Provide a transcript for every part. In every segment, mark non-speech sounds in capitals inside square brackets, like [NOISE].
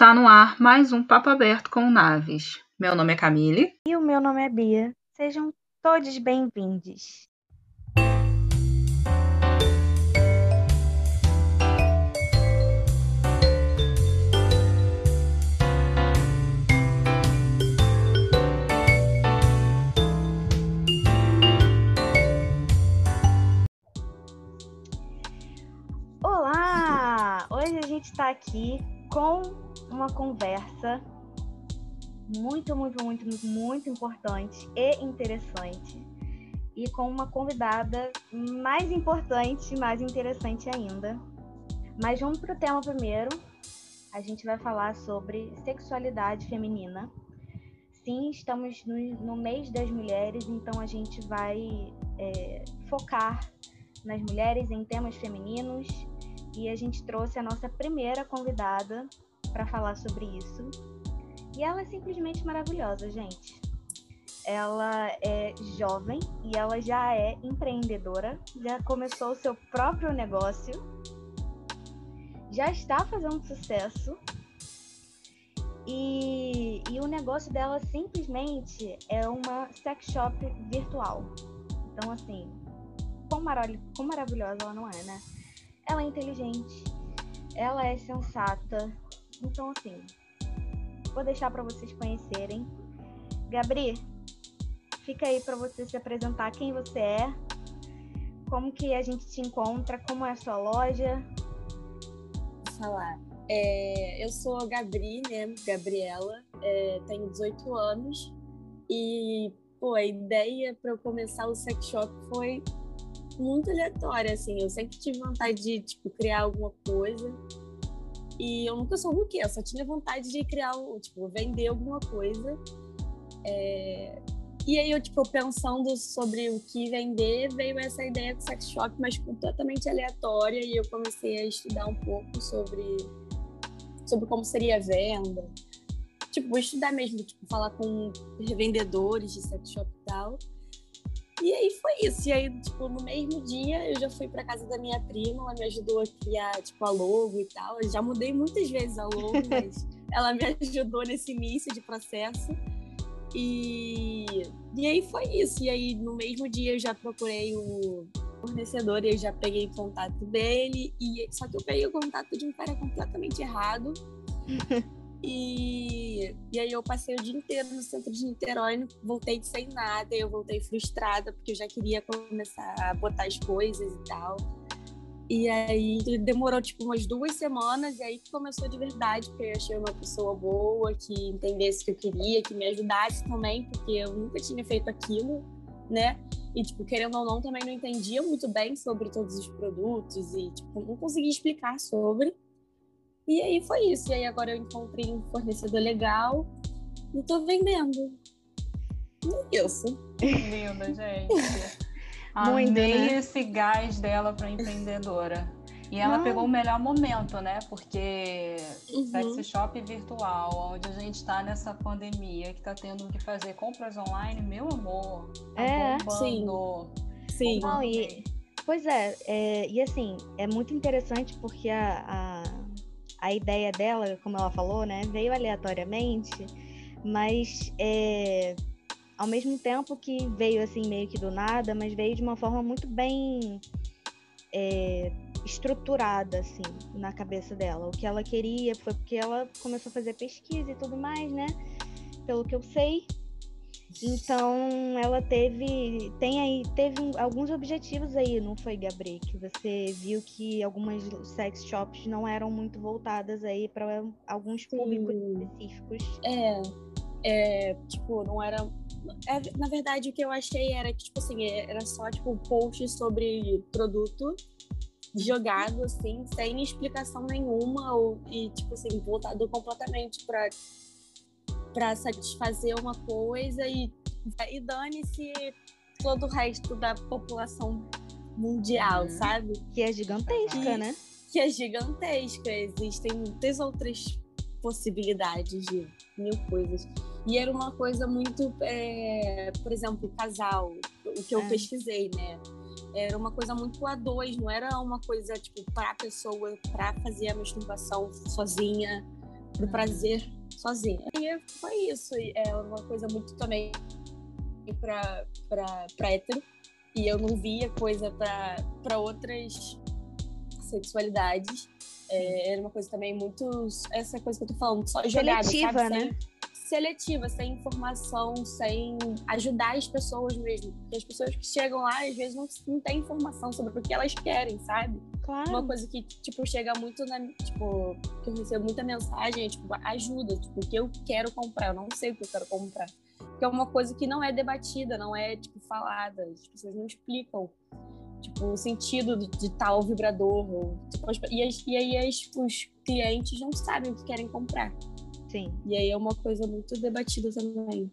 Está no ar mais um Papo Aberto com Naves. Meu nome é Camille. E o meu nome é Bia. Sejam todos bem-vindos. Olá! Hoje a gente está aqui com uma conversa muito, muito, muito, muito, importante e interessante. E com uma convidada mais importante, mais interessante ainda. Mas vamos para o tema primeiro. A gente vai falar sobre sexualidade feminina. Sim, estamos no, no mês das mulheres, então a gente vai é, focar nas mulheres em temas femininos. E a gente trouxe a nossa primeira convidada para falar sobre isso. E ela é simplesmente maravilhosa, gente. Ela é jovem e ela já é empreendedora, já começou o seu próprio negócio, já está fazendo sucesso. E, e o negócio dela simplesmente é uma sex shop virtual. Então, assim, quão, quão maravilhosa ela não é, né? Ela é inteligente, ela é sensata, então, assim, vou deixar para vocês conhecerem. Gabri, fica aí para você se apresentar quem você é, como que a gente te encontra, como é a sua loja. Vou falar. É, eu sou a Gabri, né? Gabriela, é, tenho 18 anos e pô, a ideia para eu começar o sex shop foi muito aleatória, assim. Eu sempre tive vontade de tipo criar alguma coisa e eu nunca soube o que, eu só tinha vontade de criar, tipo, vender alguma coisa. É... E aí eu, tipo, pensando sobre o que vender, veio essa ideia de sex shop, mas completamente aleatória, e eu comecei a estudar um pouco sobre, sobre como seria a venda. Tipo, estudar mesmo, tipo, falar com revendedores de sex shop e tal. E aí foi isso. E aí, tipo, no mesmo dia eu já fui pra casa da minha prima, ela me ajudou a criar, tipo, a logo e tal. Eu já mudei muitas vezes a logo, [LAUGHS] mas ela me ajudou nesse início de processo. E, e aí foi isso. E aí, no mesmo dia, eu já procurei o fornecedor e eu já peguei o contato dele. E, só que eu peguei o contato de um cara completamente errado. [LAUGHS] E, e aí eu passei o dia inteiro no centro de Niterói, voltei sem nada, eu voltei frustrada, porque eu já queria começar a botar as coisas e tal. E aí demorou tipo umas duas semanas, e aí que começou de verdade, porque eu achei uma pessoa boa, que entendesse o que eu queria, que me ajudasse também, porque eu nunca tinha feito aquilo, né? E, tipo, querendo ou não, também não entendia muito bem sobre todos os produtos e, tipo, não conseguia explicar sobre. E aí foi isso. E aí agora eu encontrei um fornecedor legal e tô vendendo. E isso. Linda, gente. [LAUGHS] Amei Muito, né? esse gás dela para empreendedora. E ela Não. pegou o melhor momento, né? Porque uhum. sex shop virtual, onde a gente está nessa pandemia, que está tendo que fazer compras online, meu amor, tá é, bombando. sim. Sim. Não, e, pois é, é, e assim, é muito interessante porque a, a a ideia dela, como ela falou, né, veio aleatoriamente, mas é, ao mesmo tempo que veio assim meio que do nada, mas veio de uma forma muito bem é, estruturada assim na cabeça dela. O que ela queria foi porque ela começou a fazer pesquisa e tudo mais, né? Pelo que eu sei, então, ela teve, tem aí, teve alguns objetivos aí, não foi, Gabriel? Que você viu que algumas sex shops não eram muito voltadas aí para alguns públicos Sim. específicos. É, é, tipo, não era. É, na verdade, o que eu achei era que, tipo assim, era só, tipo, posts sobre produto jogado, assim, sem explicação nenhuma, ou, e, tipo assim, voltado completamente para para satisfazer uma coisa e, e dane-se todo o resto da população mundial, uhum. sabe? Que é gigantesca, e, né? Que é gigantesca. Existem muitas outras possibilidades de mil coisas. E era uma coisa muito, é, por exemplo, casal, o que eu é. pesquisei, né? Era uma coisa muito a dois, não era uma coisa tipo para a pessoa, para fazer a masturbação sozinha pro prazer sozinha. E foi isso. É uma coisa muito também pra, pra, pra hétero. E eu não via coisa para outras sexualidades. É, era uma coisa também muito. Essa coisa que eu tô falando, só jogada, Seletiva, sabe? né? Sem, seletiva, sem informação, sem ajudar as pessoas mesmo. Porque as pessoas que chegam lá, às vezes, não, não têm informação sobre o que elas querem, sabe? Claro. Uma coisa que, tipo, chega muito na. Tipo, que eu recebo muita mensagem, é, tipo, ajuda, tipo, o que eu quero comprar. Eu não sei o que eu quero comprar. Porque é uma coisa que não é debatida, não é, tipo, falada. As pessoas não explicam tipo, o sentido de, de tal vibrador. Ou, tipo, e, as, e aí as, os clientes não sabem o que querem comprar. Sim. E aí é uma coisa muito debatida também.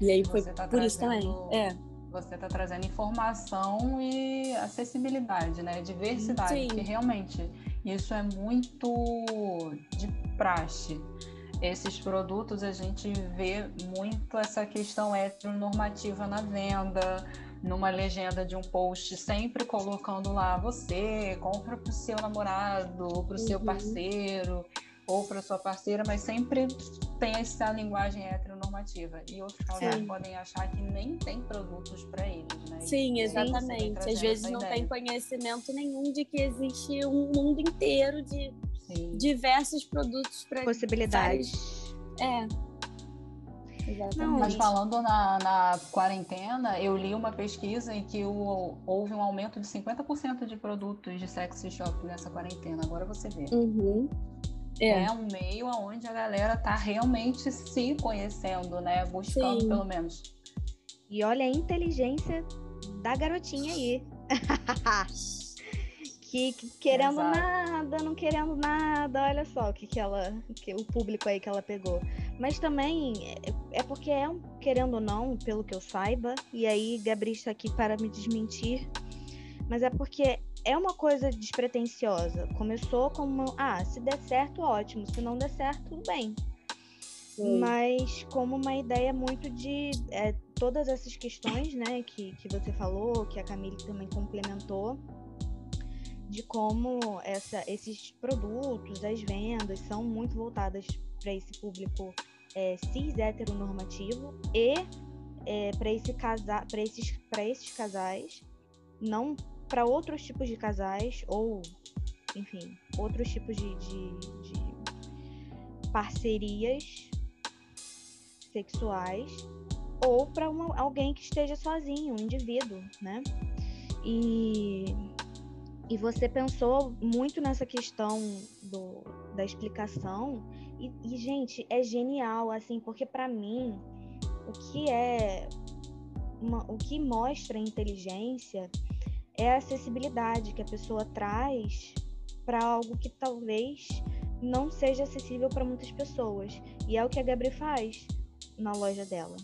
E aí foi Você tá por isso trazendo- também. É. Você está trazendo informação e acessibilidade, né? Diversidade, Sim. que realmente isso é muito de praxe. Esses produtos a gente vê muito essa questão heteronormativa na venda, numa legenda de um post, sempre colocando lá você compra para o seu namorado, para o seu Uhum. parceiro ou para sua parceira, mas sempre tem essa linguagem heteronormativa. E outros casais Sim. podem achar que nem tem produtos para eles, né? Sim, exatamente. Às vezes não ideia. tem conhecimento nenhum de que existe um mundo inteiro de Sim. diversos produtos para Possibilidades. É. Exatamente. Não, Mas falando na, na quarentena, eu li uma pesquisa em que o- houve um aumento de 50% de produtos de sexy shop nessa quarentena. Agora você vê. Uhum. É. É. um meio onde a galera tá realmente se conhecendo, né? Buscando Sim. pelo menos. E olha a inteligência da garotinha aí. [LAUGHS] que, que querendo Exato. nada, não querendo nada. Olha só o que, que ela. Que, o público aí que ela pegou. Mas também é, é porque é um, querendo ou não, pelo que eu saiba, e aí Gabriel está aqui para me desmentir. Mas é porque é uma coisa despretensiosa. Começou como, ah, se der certo, ótimo. Se não der certo, tudo bem Sim. mas como uma ideia muito de é, todas essas questões, né, que, que você falou, que a Camille também complementou, de como essa, esses produtos, as vendas são muito voltadas para esse público é, cis heteronormativo e é, para esse casa, esses, para esses casais, não para outros tipos de casais ou, enfim, outros tipos de, de, de parcerias sexuais ou para alguém que esteja sozinho, um indivíduo, né? E, e você pensou muito nessa questão do, da explicação e, e, gente, é genial, assim, porque para mim o que é uma, o que mostra inteligência é a acessibilidade que a pessoa traz para algo que talvez não seja acessível para muitas pessoas. E é o que a Gabri faz na loja dela.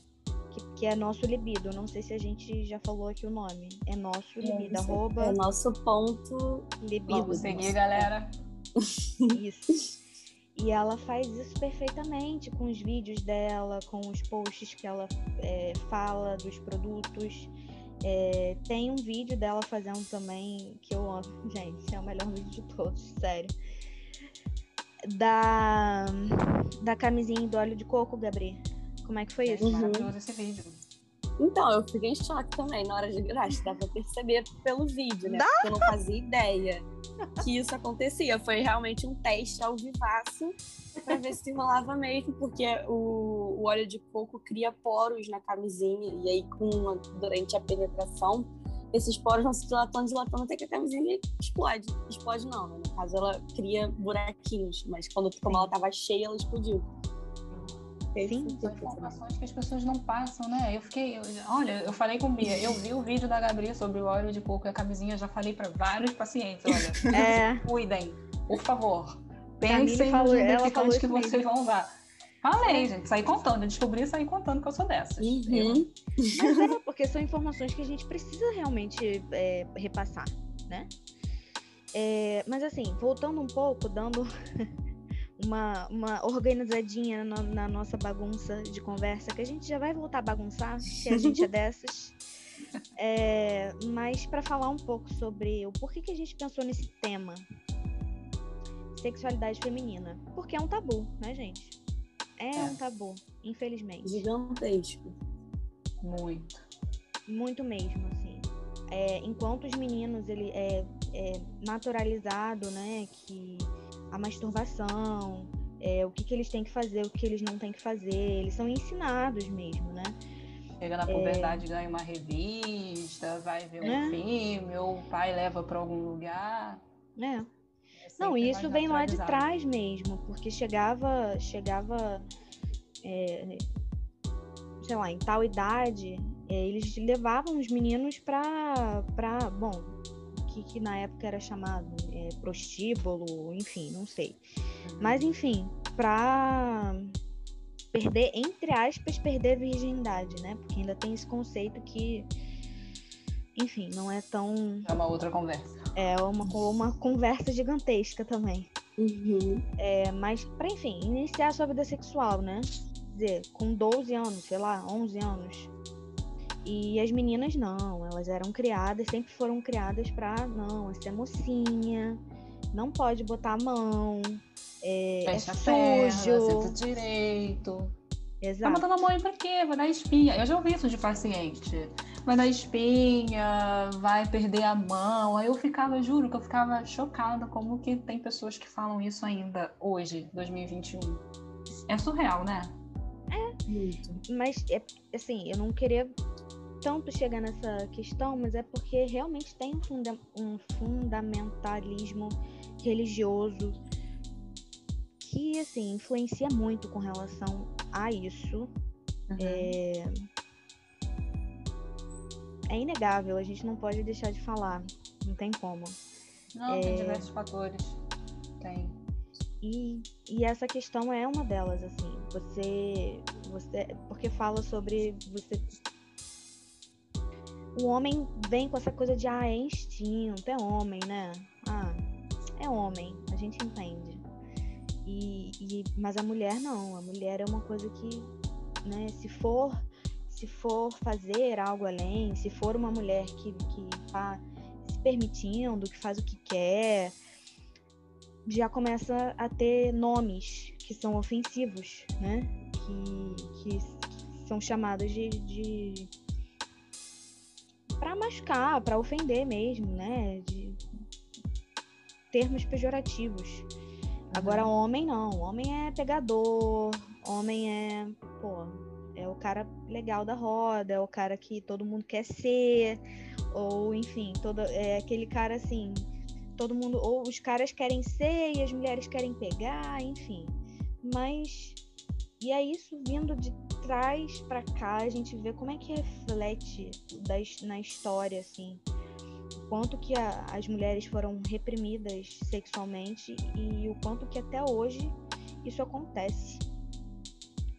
Que, que, é nosso libido. Não sei se a gente já falou aqui o nome. É nosso libido. É, arroba é nosso ponto libido. Vamos seguir, galera. Isso. E ela faz isso perfeitamente com os vídeos dela, com os posts que ela é, fala dos produtos. É, tem um vídeo dela fazendo também que eu amo. [LAUGHS] Gente, é o melhor vídeo de todos, sério. Da, da camisinha do óleo de coco, Gabriel. Como é que foi isso? Uhum. Maravilhoso esse vídeo. Então, eu fiquei em choque também na hora de gravar. Dá pra perceber pelo vídeo, né? Dá? Porque eu não fazia ideia que isso acontecia. Foi realmente um teste ao vivaço pra ver se rolava mesmo, porque o, o, óleo de coco cria poros na camisinha. E aí, com, durante a penetração, esses poros vão se dilatando, dilatando, até que a camisinha explode. Explode não, né? No caso, ela cria buraquinhos, mas quando como ela tava cheia, ela explodiu. Sim, são informações que as pessoas não passam, né? Eu fiquei, eu, olha, eu falei com Bia, eu vi o vídeo da Gabriela sobre o óleo de coco e a camisinha, já falei para vários pacientes, olha, [LAUGHS] é. cuidem, por favor, pensem falou, nos lubrificantes que vocês mesmo. vão usar. Falei, gente, saí contando, eu descobri e saí contando que eu sou dessas. Uhum. Mas é, porque são informações que a gente precisa realmente é, repassar, né? É, mas assim, voltando um pouco, dando uma, uma organizadinha na, na, nossa bagunça de conversa, que a gente já vai voltar a bagunçar, se a gente é [LAUGHS] dessas. É, mas para falar um pouco sobre o porquê que a gente pensou nesse tema sexualidade feminina. Porque é um tabu, né, gente? É, é. um tabu, infelizmente. Gigantesco. Muito. Muito mesmo, assim. É, enquanto os meninos, ele é, é naturalizado, né, que a masturbação, é, o que, que eles têm que fazer, o que eles não têm que fazer, eles são ensinados mesmo, né? Chega na puberdade, é... ganha uma revista, vai ver um é. filme, ou o pai leva para algum lugar. É. é não, isso vem lá de trás mesmo, porque chegava, chegava, é, sei lá, em tal idade, é, eles levavam os meninos para, para, bom, que, que na época era chamado é, prostíbulo, enfim, não sei. Uhum. Mas enfim, para perder, entre aspas, perder a virgindade, né? Porque ainda tem esse conceito que, enfim, não é tão. É uma outra conversa. É uma, uma conversa gigantesca também. Uhum. É, mas, para enfim, iniciar a sua vida sexual, né? Quer dizer, com 12 anos, sei lá, 11 anos. E as meninas não, elas eram criadas, sempre foram criadas para não, essa é mocinha, não pode botar a mão, é, é Fecha é sujo. Perna, direito. Exato. Tá botando a mão pra quê? Vai dar espinha. Eu já ouvi isso de paciente. Vai dar espinha, vai perder a mão. Aí eu ficava, juro, que eu ficava chocada como que tem pessoas que falam isso ainda hoje, 2021. É surreal, né? É. Muito. Mas, é, assim, eu não queria tanto chegar nessa questão, mas é porque realmente tem um, funda um fundamentalismo religioso que assim influencia muito com relação a isso. Uhum. É... é inegável, a gente não pode deixar de falar, não tem como. Não, é... tem diversos fatores. Tem. E, e essa questão é uma delas, assim. Você, você, porque fala sobre você. O homem vem com essa coisa de ah, é instinto, é homem, né? Ah, é homem, a gente entende. E, e, mas a mulher não, a mulher é uma coisa que, né, se for se for fazer algo além, se for uma mulher que, que tá se permitindo, que faz o que quer, já começa a ter nomes que são ofensivos, né? Que, que são chamados de, de para machucar, para ofender mesmo, né? De termos pejorativos. Agora, uhum. homem não. Homem é pegador, homem é, pô, é o cara legal da roda, é o cara que todo mundo quer ser, ou enfim, todo, é aquele cara assim, todo mundo, ou os caras querem ser e as mulheres querem pegar, enfim. Mas e é isso vindo de trás para cá, a gente vê como é que reflete das, na história assim quanto que a, as mulheres foram reprimidas sexualmente e o quanto que até hoje isso acontece.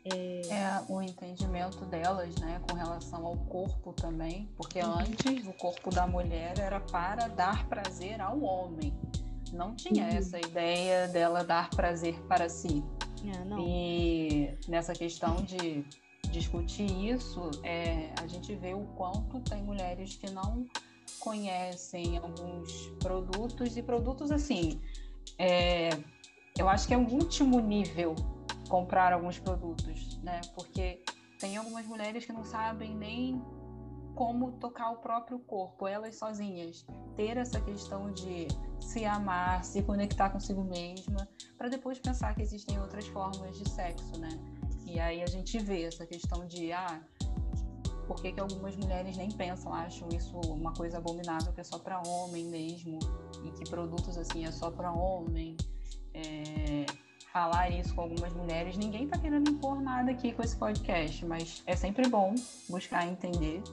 É... é... o entendimento delas, né, com relação ao corpo também, porque uhum. antes o corpo da mulher era para dar prazer ao homem, não tinha uhum. essa ideia dela dar prazer para si. É, e nessa questão de discutir isso, é, a gente vê o quanto tem mulheres que não conhecem alguns produtos e produtos assim. É, eu acho que é um último nível comprar alguns produtos, né? Porque tem algumas mulheres que não sabem nem como tocar o próprio corpo, elas sozinhas. Ter essa questão de se amar, se conectar consigo mesma, para depois pensar que existem outras formas de sexo, né? E aí a gente vê essa questão de, ah, por que, que algumas mulheres nem pensam, acham isso uma coisa abominável que é só para homem mesmo e que produtos assim é só para homem. É, falar isso com algumas mulheres, ninguém está querendo impor nada aqui com esse podcast, mas é sempre bom buscar entender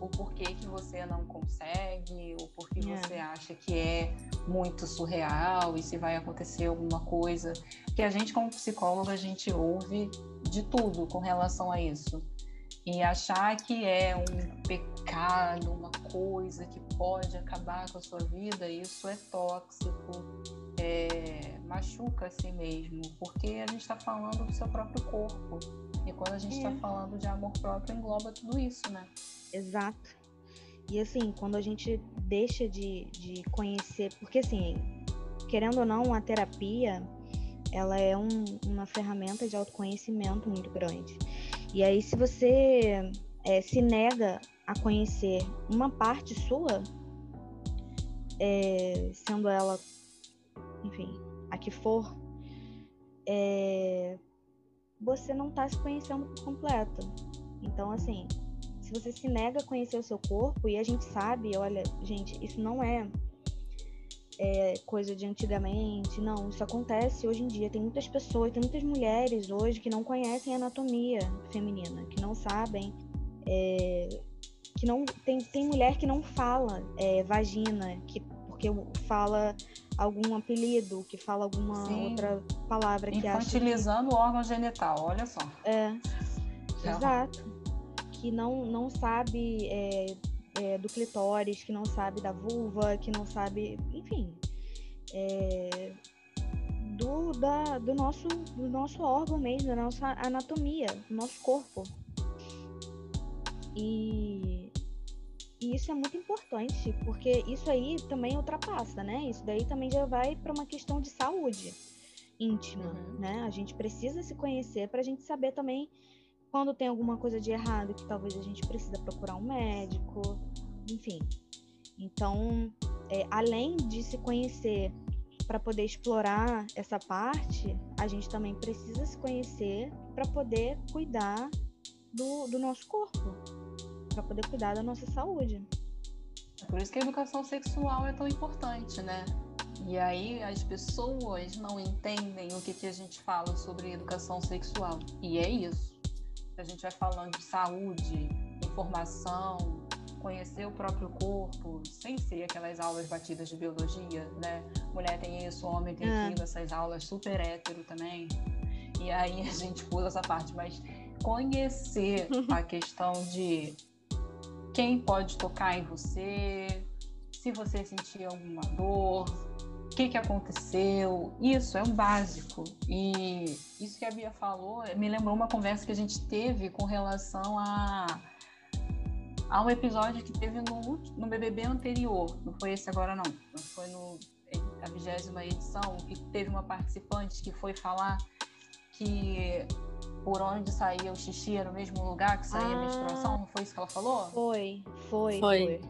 o porquê que você não consegue, o porquê é. você acha que é muito surreal e se vai acontecer alguma coisa. Que a gente, como psicóloga, a gente ouve de tudo com relação a isso. E achar que é um pecado, uma coisa que pode acabar com a sua vida, isso é tóxico, é, machuca a si mesmo, porque a gente está falando do seu próprio corpo. E quando a gente está é. falando de amor próprio, engloba tudo isso, né? Exato. E assim, quando a gente deixa de, de conhecer, porque assim, querendo ou não, a terapia ela é um, uma ferramenta de autoconhecimento muito grande. E aí, se você é, se nega a conhecer uma parte sua, é, sendo ela, enfim, a que for, é, você não está se conhecendo por completo. Então, assim, se você se nega a conhecer o seu corpo, e a gente sabe, olha, gente, isso não é, é, coisa de antigamente, não, isso acontece hoje em dia. Tem muitas pessoas, tem muitas mulheres hoje que não conhecem a anatomia feminina, que não sabem. É, que não tem, tem mulher que não fala é, vagina, que porque fala algum apelido, que fala alguma Sim. outra palavra que acha. Infantilizando o órgão genital, olha só. É. Exato. Que não, não sabe é, é, do clitóris, que não sabe da vulva, que não sabe. Enfim. É, do, da, do, nosso, do nosso órgão mesmo, da nossa anatomia, do nosso corpo. E e isso é muito importante, porque isso aí também ultrapassa, né? Isso daí também já vai para uma questão de saúde íntima, uhum. né? A gente precisa se conhecer para a gente saber também quando tem alguma coisa de errado que talvez a gente precisa procurar um médico, enfim. Então, é, além de se conhecer para poder explorar essa parte, a gente também precisa se conhecer para poder cuidar do, do nosso corpo para poder cuidar da nossa saúde. É por isso que a educação sexual é tão importante, né? E aí as pessoas não entendem o que, que a gente fala sobre educação sexual. E é isso. A gente vai falando de saúde, informação, conhecer o próprio corpo, sem ser aquelas aulas batidas de biologia, né? Mulher tem isso, homem tem é. aquilo, essas aulas super hétero também. E aí a gente pula essa parte, mas conhecer [LAUGHS] a questão de quem pode tocar em você, se você sentir alguma dor, o que, que aconteceu. Isso é um básico. E isso que a Bia falou me lembrou uma conversa que a gente teve com relação a, a um episódio que teve no, no BBB anterior. Não foi esse agora, não. Foi no, a vigésima edição, que teve uma participante que foi falar que por onde saía o xixi era o mesmo lugar que saía ah, a menstruação, não foi isso que ela falou? Foi, foi, foi.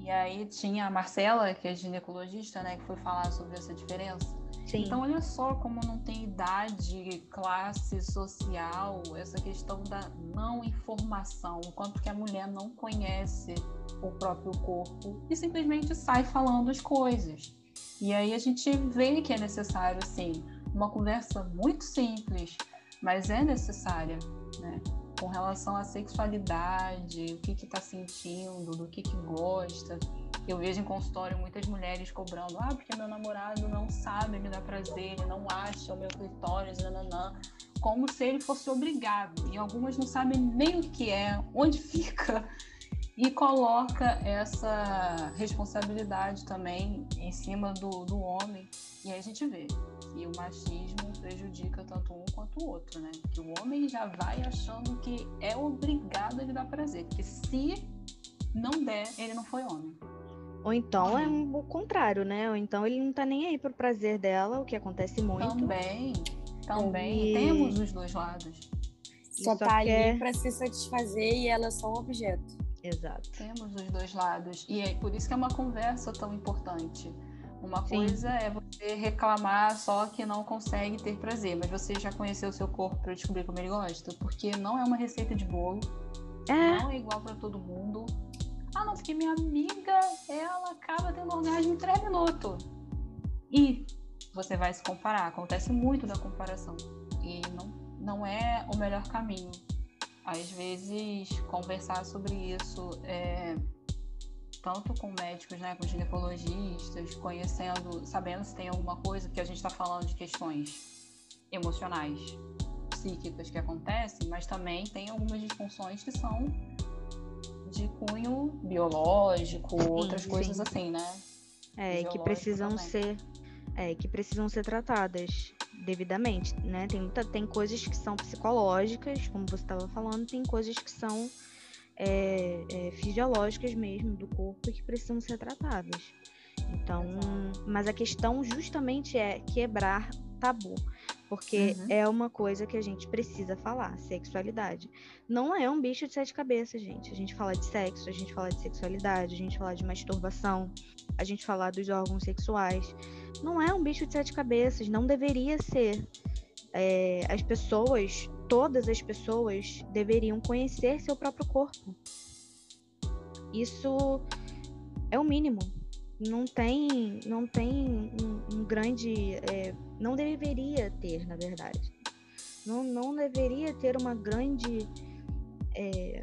E aí tinha a Marcela, que é ginecologista, né, que foi falar sobre essa diferença. Sim. Então olha só como não tem idade, classe social, essa questão da não informação, o quanto que a mulher não conhece o próprio corpo e simplesmente sai falando as coisas. E aí a gente vê que é necessário, assim, uma conversa muito simples, mas é necessária, né? Com relação à sexualidade, o que que tá sentindo, do que que gosta. Eu vejo em consultório muitas mulheres cobrando, ah, porque meu namorado não sabe me dar prazer, ele não acha o meu clitóris, nananã, como se ele fosse obrigado. E algumas não sabem nem o que é, onde [LAUGHS] fica, e coloca essa responsabilidade também em cima do, do homem. E aí a gente vê que o machismo prejudica tanto um quanto o outro, né? Que o homem já vai achando que é obrigado a lhe dar prazer, que se não der, ele não foi homem. Ou então é um, o contrário, né? Ou então ele não tá nem aí pro prazer dela, o que acontece muito. Também, também. E... Temos os dois lados. Só, só tá ali é... para se satisfazer e ela é só um objeto. Exato. Temos os dois lados. E é por isso que é uma conversa tão importante uma Sim. coisa é você reclamar só que não consegue ter prazer, mas você já conheceu o seu corpo para descobrir como ele gosta? Porque não é uma receita de bolo, é. não é igual para todo mundo. Ah, não, porque minha amiga, ela acaba tendo orgasmo em três minutos. E você vai se comparar, acontece muito da comparação. E não, não é o melhor caminho. Às vezes, conversar sobre isso é tanto com médicos, né, com ginecologistas, conhecendo, sabendo se tem alguma coisa, que a gente está falando de questões emocionais, psíquicas que acontecem, mas também tem algumas disfunções que são de cunho biológico, sim, outras sim. coisas assim, né? É, que precisam também. ser, é, que precisam ser tratadas devidamente, né? Tem muita, tem coisas que são psicológicas, como você estava falando, tem coisas que são é, é, fisiológicas mesmo do corpo que precisam ser tratadas. Então, mas a questão justamente é quebrar tabu. Porque uhum. é uma coisa que a gente precisa falar, sexualidade. Não é um bicho de sete cabeças, gente. A gente fala de sexo, a gente fala de sexualidade, a gente fala de masturbação, a gente fala dos órgãos sexuais. Não é um bicho de sete cabeças, não deveria ser. É, as pessoas, todas as pessoas, deveriam conhecer seu próprio corpo. Isso é o mínimo. Não tem, não tem um, um grande. É, não deveria ter, na verdade. Não, não deveria ter uma grande. É,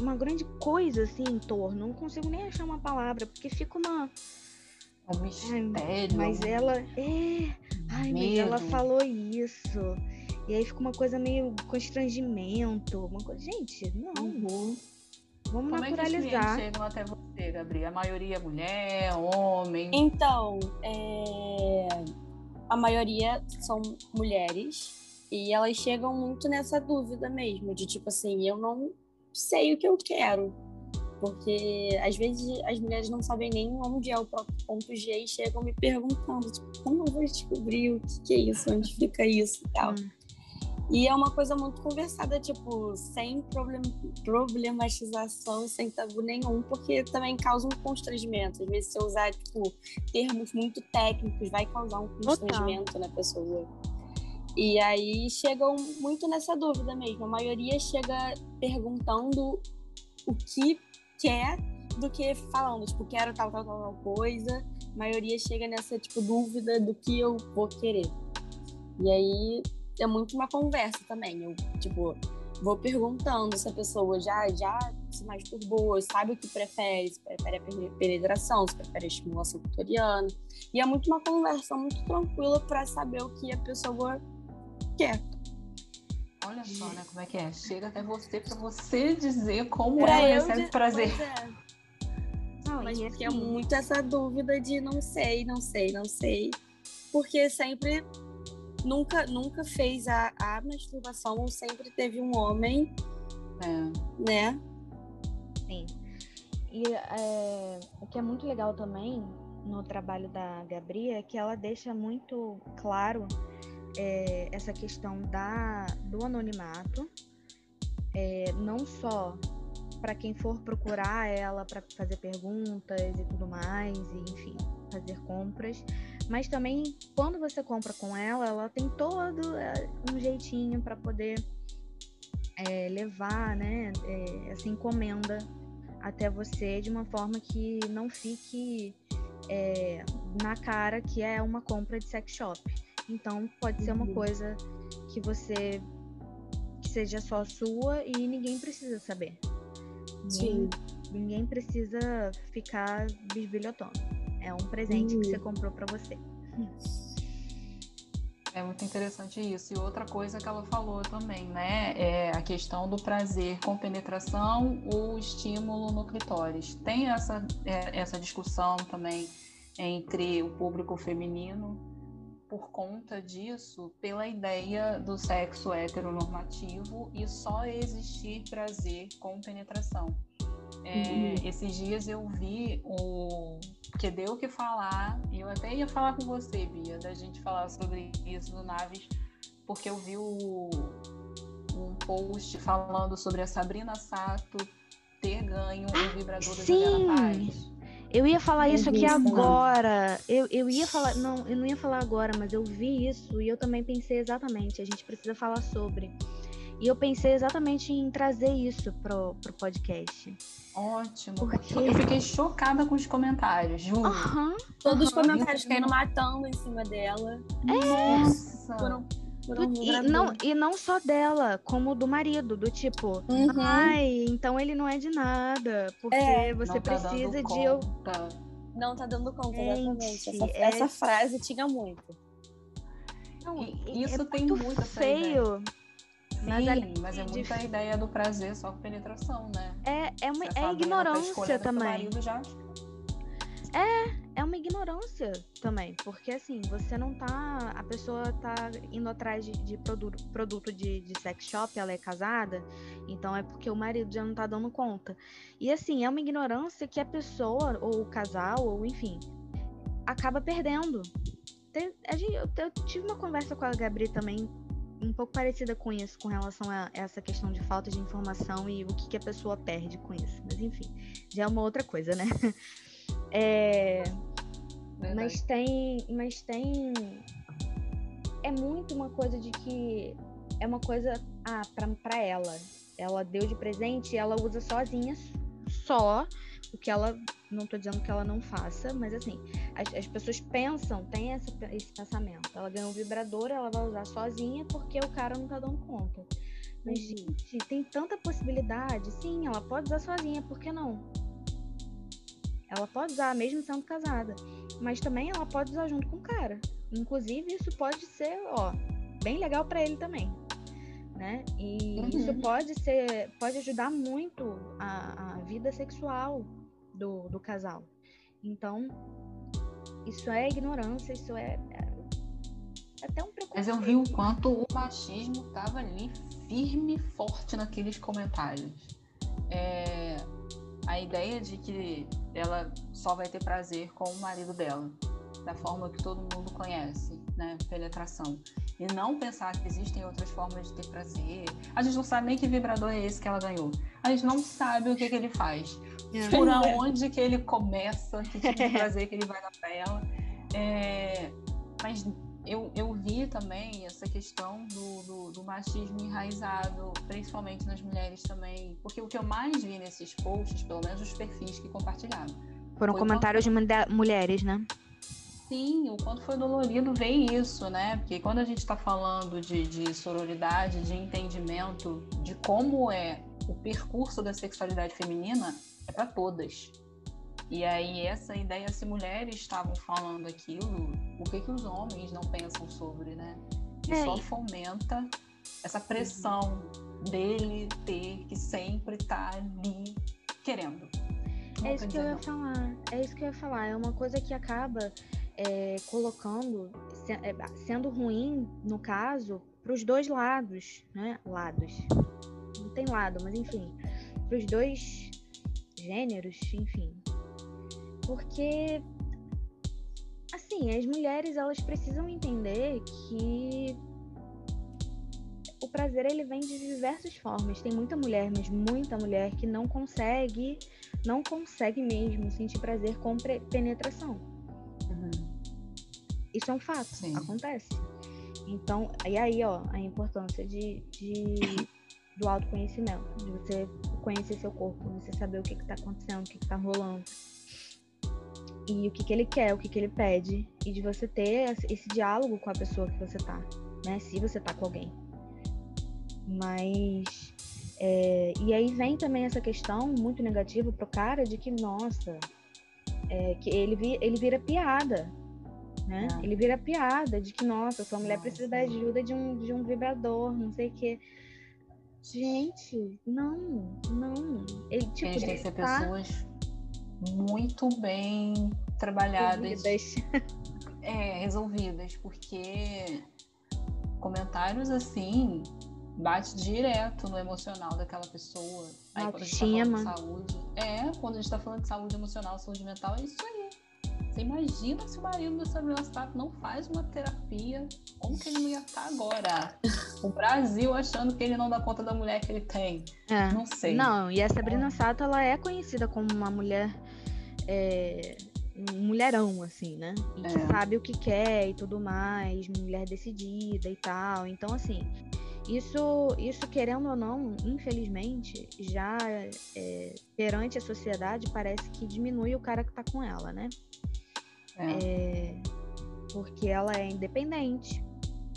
uma grande coisa assim em torno. Não consigo nem achar uma palavra, porque fica uma. Um mistério. Mas ela. É. Ai, Medo. mas ela falou isso. E aí fica uma coisa meio constrangimento. Uma coisa... Gente, não. Uhum. Vamos Como naturalizar. É que chegam até você, Gabriel? A maioria é mulher, homem? Então, é... a maioria são mulheres e elas chegam muito nessa dúvida mesmo, de tipo assim, eu não sei o que eu quero. Porque às vezes as mulheres não sabem nem onde é o próprio ponto G e chegam me perguntando, tipo, como eu vou descobrir o que, que é isso, onde fica isso e tal. Hum. E é uma coisa muito conversada, tipo, sem problem problematização, sem tabu nenhum, porque também causa um constrangimento. Às vezes, se eu usar, tipo, termos muito técnicos, vai causar um constrangimento Total. na pessoa. E aí chegam muito nessa dúvida mesmo. A maioria chega perguntando o que quer do que falando, tipo, quero tal, tal, tal, tal coisa. A maioria chega nessa, tipo, dúvida do que eu vou querer. E aí é muito uma conversa também. Eu, tipo, vou perguntando se a pessoa já, já se masturbou, sabe o que prefere, se prefere a penetração, se prefere a estimulação tutoriana. E é muito uma conversa muito tranquila para saber o que a pessoa quer. Olha só, né, como é que é? Chega até você para você dizer como pra ela recebe prazer. É. Não, Mas assim... é muito essa dúvida de não sei, não sei, não sei. Porque sempre nunca, nunca fez a, a masturbação sempre teve um homem, é. né? Sim. E é, o que é muito legal também no trabalho da Gabriela é que ela deixa muito claro é, essa questão da, do anonimato, é, não só para quem for procurar ela para fazer perguntas e tudo mais, e enfim, fazer compras, mas também, quando você compra com ela, ela tem todo é, um jeitinho para poder é, levar né, é, essa encomenda até você de uma forma que não fique é, na cara que é uma compra de sex shop. Então, pode ser uma uhum. coisa que você que seja só sua e ninguém precisa saber. Sim. Ninguém, ninguém precisa ficar bisbilhotando. É um presente uhum. que você comprou para você. É muito interessante isso. E outra coisa que ela falou também, né? É a questão do prazer com penetração, o estímulo no clitóris. Tem essa, é, essa discussão também entre o público feminino por conta disso, pela ideia do sexo heteronormativo e só existir prazer com penetração. É, uhum. Esses dias eu vi o que deu o que falar, e eu até ia falar com você, Bia, da gente falar sobre isso no Naves, porque eu vi o, um post falando sobre a Sabrina Sato ter ganho o um vibrador da Juliana Paz. Eu ia falar isso aqui agora. Eu, eu ia falar. Não, eu não ia falar agora, mas eu vi isso e eu também pensei exatamente. A gente precisa falar sobre. E eu pensei exatamente em trazer isso pro, pro podcast. Ótimo. Porque... Eu fiquei chocada com os comentários, juro. Uhum, Todos uhum. os comentários caindo matando em cima dela. É. Nossa. Foram, foram e, não, e não só dela, como do marido, do tipo, uhum. ai, então ele não é de nada, porque é, você tá precisa de eu. Não tá dando conta, Gente, exatamente. Essa, é... essa, frase tinha muito. Não, e, isso é tem muito feio. Mas, mas é muita a ideia do prazer só com penetração, né? É, é, uma, é ignorância também. Já... É, é uma ignorância também, porque assim, você não tá. A pessoa tá indo atrás de, de produto, produto de, de sex shop, ela é casada, então é porque o marido já não tá dando conta. E assim, é uma ignorância que a pessoa, ou o casal, ou enfim, acaba perdendo. Eu tive uma conversa com a Gabri também um pouco parecida com isso, com relação a essa questão de falta de informação e o que, que a pessoa perde com isso. Mas enfim, já é uma outra coisa, né? [LAUGHS] É, mas tem, mas tem, é muito uma coisa de que é uma coisa ah, para ela. Ela deu de presente e ela usa sozinha só o que ela não tô dizendo que ela não faça, mas assim, as, as pessoas pensam, tem essa, esse pensamento. Ela ganhou um vibrador, ela vai usar sozinha porque o cara não tá dando conta. Mas, uhum. gente, tem tanta possibilidade. Sim, ela pode usar sozinha, por que não? Ela pode usar mesmo sendo casada, mas também ela pode usar junto com o cara. Inclusive, isso pode ser, ó, bem legal para ele também, né? E uhum. isso pode ser, pode ajudar muito a, a vida sexual do, do casal. Então, isso é ignorância, isso é, é até um preconceito. Mas eu vi o quanto o machismo tava ali firme e forte naqueles comentários. É, a ideia de que ela só vai ter prazer com o marido dela, da forma que todo mundo conhece, né? Penetração. E não pensar que existem outras formas de ter prazer. A gente não sabe nem que vibrador é esse que ela ganhou. A gente não sabe o que, que ele faz. É. Por onde que ele começa, que tipo de [LAUGHS] prazer que ele vai dar pra ela. É... Mas eu, eu vi também essa questão do, do, do, machismo enraizado, principalmente nas mulheres também, porque o que eu mais vi nesses posts, pelo menos os perfis que compartilharam. Foram comentários de mulheres, né? Sim, o quanto foi dolorido ver isso, né? Porque quando a gente está falando de, de sororidade, de entendimento de como é o percurso da sexualidade feminina, é para todas. E aí essa ideia, se mulheres estavam falando aquilo, o que que os homens não pensam sobre, né? E é. só fomenta essa pressão uhum. dele ter que sempre estar tá ali querendo. Não é isso que eu ia não. falar. É isso que eu ia falar. É uma coisa que acaba é, colocando, é, sendo ruim, no caso, para os dois lados, né? Lados. Não tem lado, mas enfim, para os dois gêneros, enfim, porque assim, as mulheres elas precisam entender que o prazer ele vem de diversas formas. Tem muita mulher, mas muita mulher que não consegue, não consegue mesmo sentir prazer com penetração. Uhum. Isso é um fato, Sim. acontece. Então, e aí, ó, a importância de, de do autoconhecimento, de você conhecer seu corpo, você saber o que está acontecendo, o que está rolando e o que, que ele quer, o que, que ele pede, e de você ter esse diálogo com a pessoa que você tá, né? Se você tá com alguém. Mas. É, e aí vem também essa questão muito negativa pro cara de que, nossa, é, que ele, vi, ele vira piada. Né? É. Ele vira piada de que, nossa, sua mulher precisa da ajuda de um, de um vibrador, não sei o quê. Gente, não, não. Ele, tipo, Gente, tem que ser tá... pessoas muito bem trabalhadas. Resolvidas. É, resolvidas, porque comentários assim bate direto no emocional daquela pessoa. Aí quando a gente tá falando de saúde. É, quando a gente tá falando de saúde emocional, saúde mental, é isso aí. Você imagina se o marido da Sabrina Sato não faz uma terapia, como que ele não ia estar tá agora? O Brasil achando que ele não dá conta da mulher que ele tem. É. Não sei. Não, e a Sabrina é. Sato, ela é conhecida como uma mulher é, um mulherão, assim, né? E que é. sabe o que quer e tudo mais, mulher decidida e tal. Então, assim, isso, isso querendo ou não, infelizmente, já é, perante a sociedade, parece que diminui o cara que tá com ela, né? É. é porque ela é independente,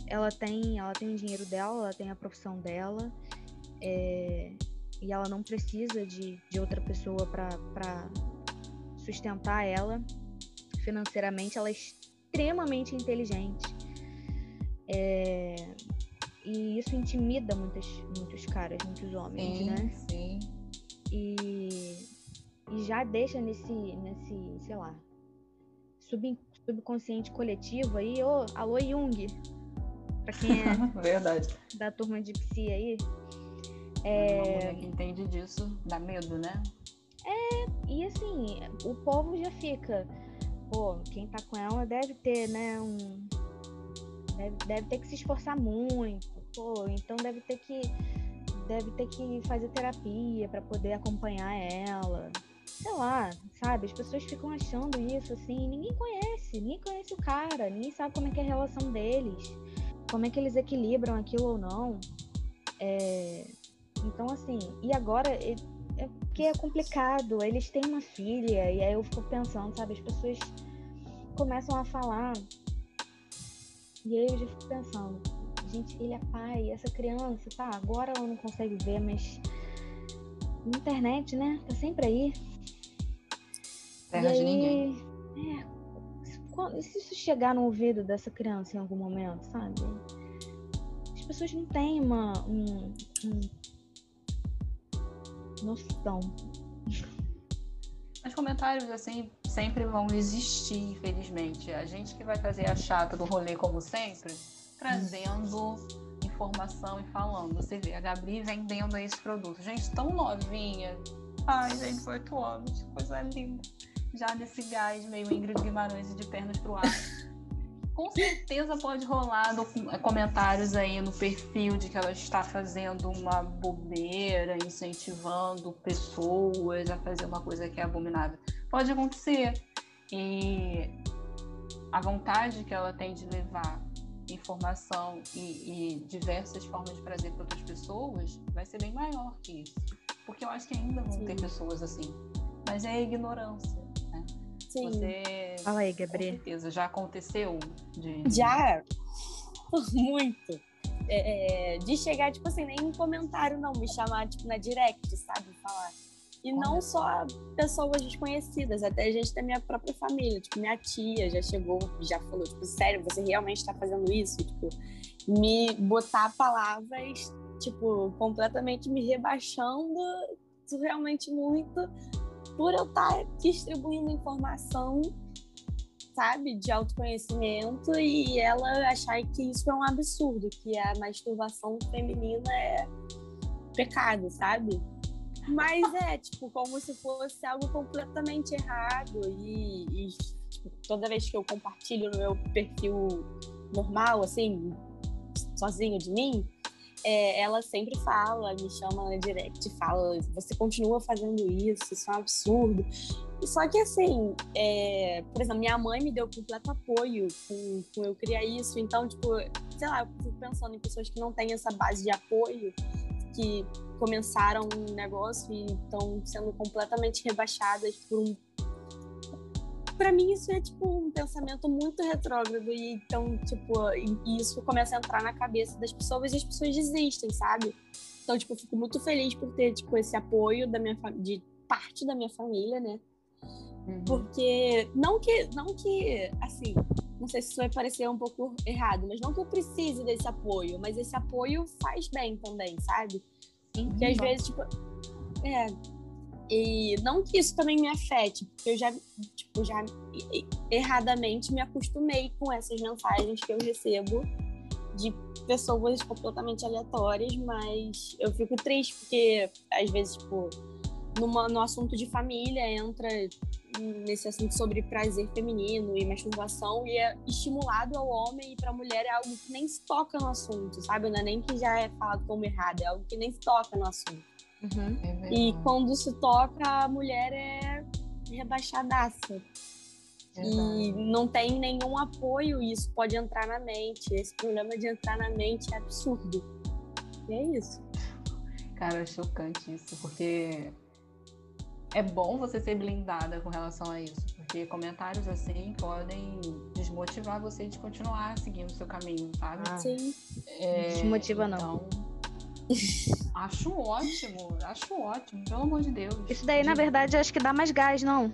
ela tem, ela tem o dinheiro dela, ela tem a profissão dela, é, e ela não precisa de, de outra pessoa para sustentar ela financeiramente. Ela é extremamente inteligente. É... E isso intimida muitos, muitos caras, muitos homens, sim, né? Sim. E, e já deixa nesse, nesse, sei lá, sub, subconsciente coletivo aí, ô, alô Jung, pra quem é [LAUGHS] Verdade. da turma de psi aí. É... que entende disso, dá medo, né? É, e assim, o povo já fica, pô, quem tá com ela deve ter, né, um... Deve, deve ter que se esforçar muito, pô, então deve ter que deve ter que fazer terapia para poder acompanhar ela. Sei lá, sabe? As pessoas ficam achando isso assim, ninguém conhece, ninguém conhece o cara, ninguém sabe como é que é a relação deles, como é que eles equilibram aquilo ou não. É... Então, assim, e agora é porque é complicado, eles têm uma filha, e aí eu fico pensando, sabe, as pessoas começam a falar, e aí eu já fico pensando, gente, ele é pai, essa criança, tá, agora ela não consegue ver, mas internet, né? Tá sempre aí. Terra de ninguém. É, se isso chegar no ouvido dessa criança em algum momento, sabe? As pessoas não têm uma um, um noção. Os comentários assim sempre vão existir, infelizmente. A gente que vai fazer a chata do rolê como sempre, trazendo informação e falando. Você vê a Gabri vendendo esse produto. Gente, tão novinha. Ai, gente, 18 anos, coisa linda. Já nesse gás meio Ingrid Guimarães de pernas pro ar. Com certeza pode rolar é, comentários aí no perfil de que ela está fazendo uma bobeira, incentivando pessoas a fazer uma coisa que é abominável. Pode acontecer. E a vontade que ela tem de levar informação e, e diversas formas de prazer para outras pessoas vai ser bem maior que isso. Porque eu acho que ainda vão Sim. ter pessoas assim. Mas é a ignorância. Sim. Você, Fala aí, Gabriel. Com certeza, já aconteceu? De... Já, [LAUGHS] muito. É, é, de chegar, tipo assim, nem um comentário não, me chamar, tipo, na direct, sabe? Falar e não só pessoas desconhecidas, até gente da minha própria família. Tipo, minha tia já chegou, já falou, tipo, sério, você realmente está fazendo isso? Tipo, me botar palavras, tipo, completamente me rebaixando realmente muito por eu estar tá distribuindo informação, sabe, de autoconhecimento e ela achar que isso é um absurdo, que a masturbação feminina é pecado, sabe? Mas é, [LAUGHS] tipo, como se fosse algo completamente errado. E, e tipo, toda vez que eu compartilho no meu perfil normal, assim, sozinho de mim, é, ela sempre fala, me chama na direct, fala, você continua fazendo isso, isso é um absurdo. Só que assim, é, por exemplo, minha mãe me deu completo apoio com, com eu criar isso, então, tipo, sei lá, eu fico pensando em pessoas que não têm essa base de apoio que começaram um negócio e estão sendo completamente rebaixadas por um para mim isso é tipo um pensamento muito retrógrado e então tipo isso começa a entrar na cabeça das pessoas e as pessoas desistem sabe então tipo eu fico muito feliz por ter tipo esse apoio da minha de parte da minha família né uhum. porque não que não que assim não sei se isso vai parecer um pouco errado, mas não que eu precise desse apoio, mas esse apoio faz bem também, sabe? Sim, que às vezes, tipo, é. E não que isso também me afete, porque eu já, tipo, já erradamente me acostumei com essas mensagens que eu recebo de pessoas completamente aleatórias, mas eu fico triste porque às vezes, tipo, numa, no assunto de família entra nesse assunto sobre prazer feminino e masturbação e é estimulado ao homem e para a mulher é algo que nem se toca no assunto, sabe? Não é nem que já é falado como errado, é algo que nem se toca no assunto. Uhum. É e quando se toca, a mulher é rebaixadaça. E não tem nenhum apoio, e isso pode entrar na mente. Esse problema de entrar na mente é absurdo. E é isso. Cara, é chocante isso, porque é bom você ser blindada com relação a isso, porque comentários assim podem desmotivar você de continuar seguindo o seu caminho, sabe? Ah, Sim. É, Desmotiva então, não. [LAUGHS] Acho ótimo, acho ótimo, pelo amor de Deus. Isso daí, na verdade, acho que dá mais gás, não?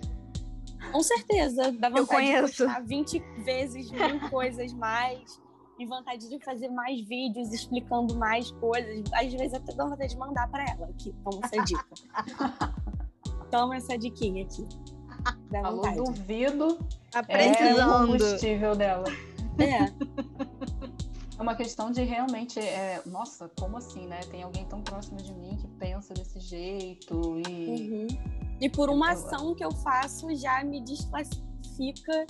Com certeza. Dá vontade Eu conheço. de 20 vezes mil coisas mais. E vontade de fazer mais vídeos explicando mais coisas. Às vezes até dá vontade de mandar para ela aqui. Toma essa dica. [LAUGHS] Toma essa diquinha aqui. Dá vontade. Alô, duvido. Tá É o combustível dela. É. É uma questão de realmente, é, nossa, como assim, né? Tem alguém tão próximo de mim que pensa desse jeito e. Uhum. E por uma ação que eu faço já me desclassifica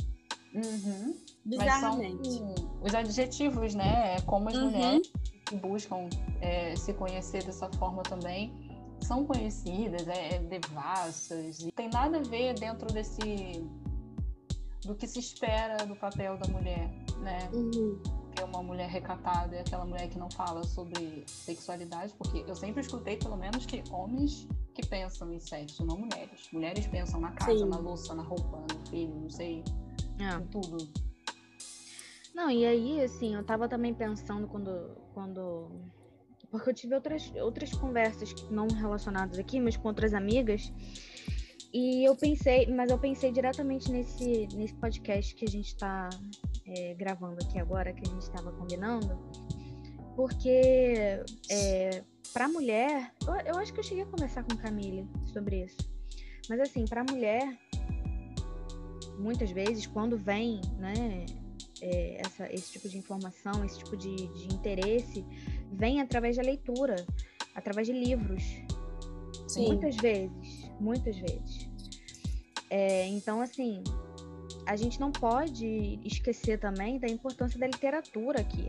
uhum. bizarramente. São, os adjetivos, né? É como as uhum. mulheres que buscam é, se conhecer dessa forma também são conhecidas, é, é devassas. E tem nada a ver dentro desse do que se espera do papel da mulher, né? Uhum. Que é uma mulher recatada, é aquela mulher que não fala sobre sexualidade, porque eu sempre escutei, pelo menos, que homens que pensam em sexo, não mulheres. Mulheres pensam na casa, Sim. na louça, na roupa, no filho, não sei, é. em tudo. Não, e aí, assim, eu tava também pensando quando, quando porque eu tive outras, outras conversas não relacionadas aqui, mas com outras amigas, e eu pensei, mas eu pensei diretamente nesse, nesse podcast que a gente está é, gravando aqui agora, que a gente estava combinando, porque é, para mulher, eu, eu, acho que eu cheguei a conversar com Camille sobre isso, mas assim, para mulher, muitas vezes, quando vem, né, é, essa, esse tipo de informação, esse tipo de, de interesse, vem através da leitura, através de livros. Sim. Muitas vezes muitas vezes. É, então, assim, a gente não pode esquecer também da importância da literatura aqui.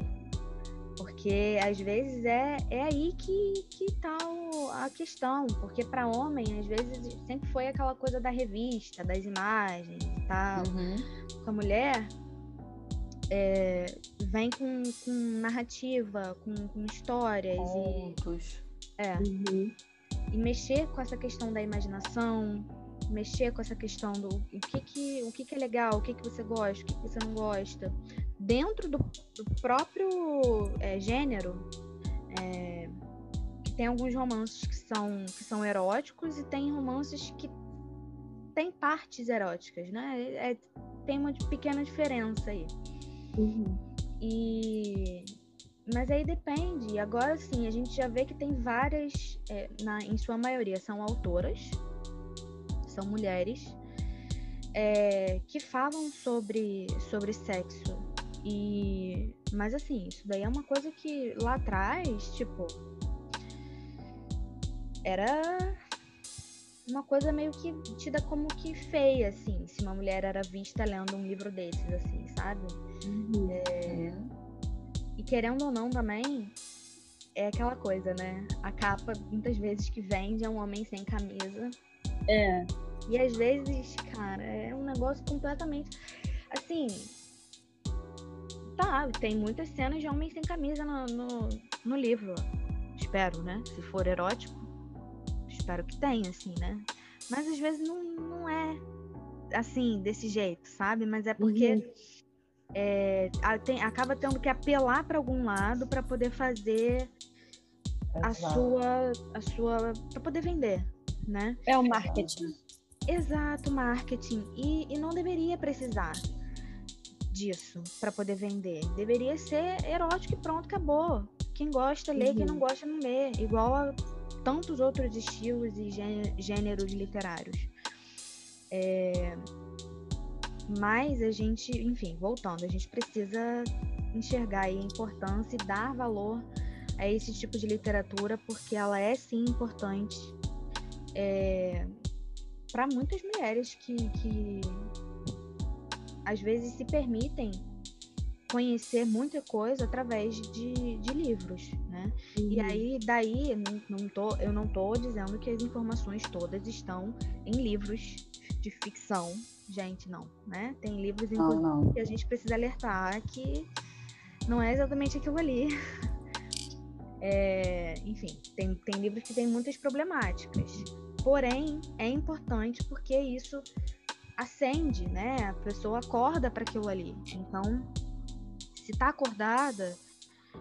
Porque às vezes é, é aí que, que tá o, a questão. Porque para homem, às vezes, sempre foi aquela coisa da revista, das imagens e tal. Uhum. Com a mulher, é, vem com, com narrativa, com, com histórias. Contos. E, é. Uhum e mexer com essa questão da imaginação, mexer com essa questão do o que que, o que, que é legal, o que, que você gosta, o que, que você não gosta, dentro do, do próprio é, gênero, é, que tem alguns romances que são, que são eróticos e tem romances que tem partes eróticas, né? É, tem uma pequena diferença aí. Uhum. E mas aí depende. Agora sim, a gente já vê que tem várias, é, na, em sua maioria, são autoras, são mulheres, é, que falam sobre, sobre sexo. E, mas assim, isso daí é uma coisa que lá atrás, tipo, era uma coisa meio que tida como que feia, assim, se uma mulher era vista lendo um livro desses, assim, sabe? Uhum. É, querendo ou não também, é aquela coisa, né? A capa, muitas vezes, que vende é um homem sem camisa. É. E às vezes, cara, é um negócio completamente. Assim. Tá, tem muitas cenas de homem sem camisa no, no, no livro. Espero, né? Se for erótico, espero que tenha, assim, né? Mas às vezes não, não é assim, desse jeito, sabe? Mas é porque. Uhum é, tem, acaba tendo que apelar para algum lado para poder fazer a sua a sua para poder vender, né? É o marketing. Exato, marketing. E, e não deveria precisar disso para poder vender. Deveria ser erótico e pronto, acabou. Quem gosta lê, uhum. quem não gosta não lê. Igual a tantos outros estilos e gêneros literários. É, mas a gente, enfim, voltando, a gente precisa enxergar a importância e dar valor a esse tipo de literatura, porque ela é sim importante é, para muitas mulheres que, que às vezes se permitem conhecer muita coisa através de, de livros, né? Uhum. E aí, daí, não, não tô, eu não tô dizendo que as informações todas estão em livros de ficção, gente, não, né? Tem livros não, não. que a gente precisa alertar que não é exatamente aquilo ali. [LAUGHS] É, enfim, tem, tem livros que têm muitas problemáticas. Porém, é importante porque isso acende, né? A pessoa acorda para aquilo ali. Então, se tá acordada,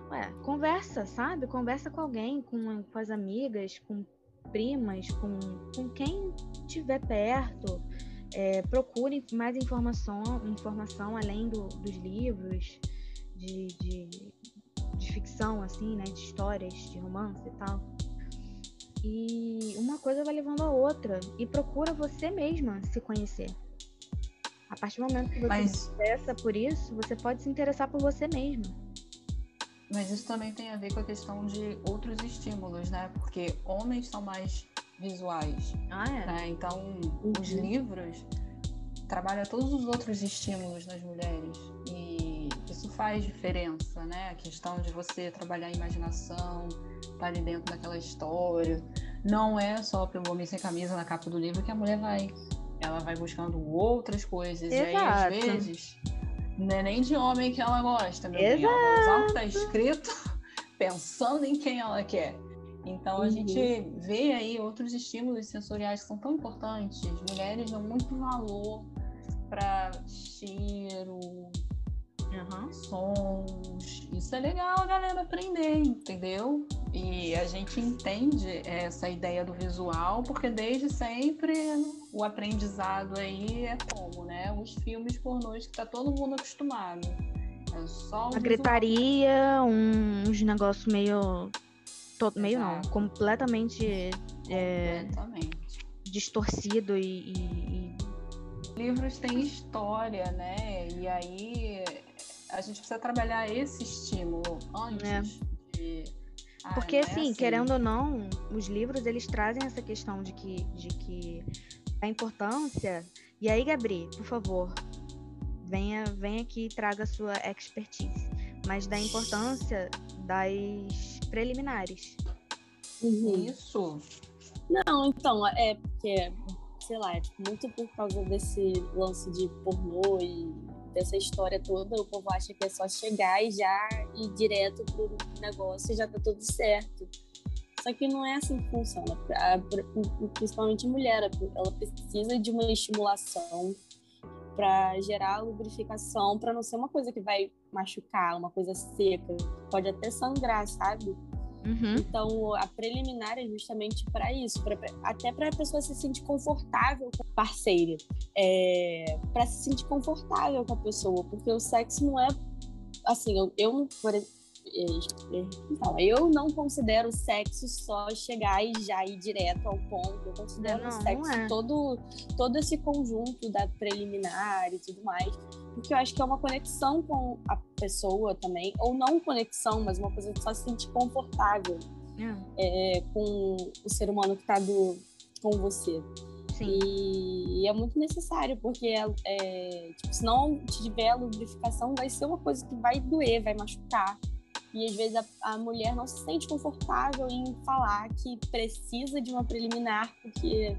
ué, conversa, sabe? Conversa com alguém, com, com as amigas, com primas, com, com quem estiver perto é, procure mais informação, informação além do, dos livros de, de, de, ficção, assim, né? De histórias, de romance e tal. E uma coisa vai levando a outra. E procura você mesma se conhecer. A partir do momento que você Mas... se interessa por isso, você pode se interessar por você mesma. Mas isso também tem a ver com a questão de outros estímulos, né? Porque homens são mais visuais. Ah, é? Né? Então, uhum. os livros trabalham todos os outros estímulos nas mulheres. E isso faz diferença, né? A questão de você trabalhar a imaginação, estar tá ali dentro daquela história. Não é só pelo homem sem camisa na capa do livro que a mulher vai. Ela vai buscando outras coisas. Exato. E aí, às vezes, não é nem de homem que ela gosta, meu Exato. bem. Ela vai usar o que tá escrito [LAUGHS] pensando em quem ela quer. Então a uhum. gente vê aí outros estímulos sensoriais que são tão importantes. Mulheres dão muito valor para cheiro, uhum. sons. Isso é legal a galera aprender, entendeu? E a gente entende essa ideia do visual, porque desde sempre o aprendizado aí é como, né? Os filmes pornôs que tá todo mundo acostumado. É só a gritaria, uns negócios meio. Todo, meio não, completamente, é, distorcido e, e, e, Livros têm história, né? E aí a gente precisa trabalhar esse estímulo antes é. de. Ah, Porque, né? assim, assim, querendo ou não, os livros eles trazem essa questão de que, de que a importância. E aí, Gabri, por favor, venha, venha aqui e traga a sua expertise. Mas da importância das preliminares. Uhum. Isso. Não, então, é porque, sei lá, é muito por causa desse lance de pornô e dessa história toda, o povo acha que é só chegar e já ir direto pro negócio e já tá tudo certo. Só que não é assim que funciona. Principalmente mulher, ela precisa de uma estimulação para gerar lubrificação, para não ser uma coisa que vai machucar, uma coisa seca, pode até sangrar, sabe? Uhum. Então, a preliminar é justamente para isso, pra, até para a pessoa se sentir confortável com a parceira, é, para se sentir confortável com a pessoa, porque o sexo não é assim, eu, eu por exemplo, então, eu não considero sexo só chegar e já ir direto ao ponto. Eu considero não, sexo é. todo, todo esse conjunto da preliminar e tudo mais. Porque eu acho que é uma conexão com a pessoa também. Ou não conexão, mas uma coisa que só se sente confortável é. É, com o ser humano que está com você. Sim. E é muito necessário, porque é, é, tipo, se não tiver lubrificação, vai ser uma coisa que vai doer, vai machucar. E às vezes a, a, mulher não se sente confortável em falar que precisa de uma preliminar, porque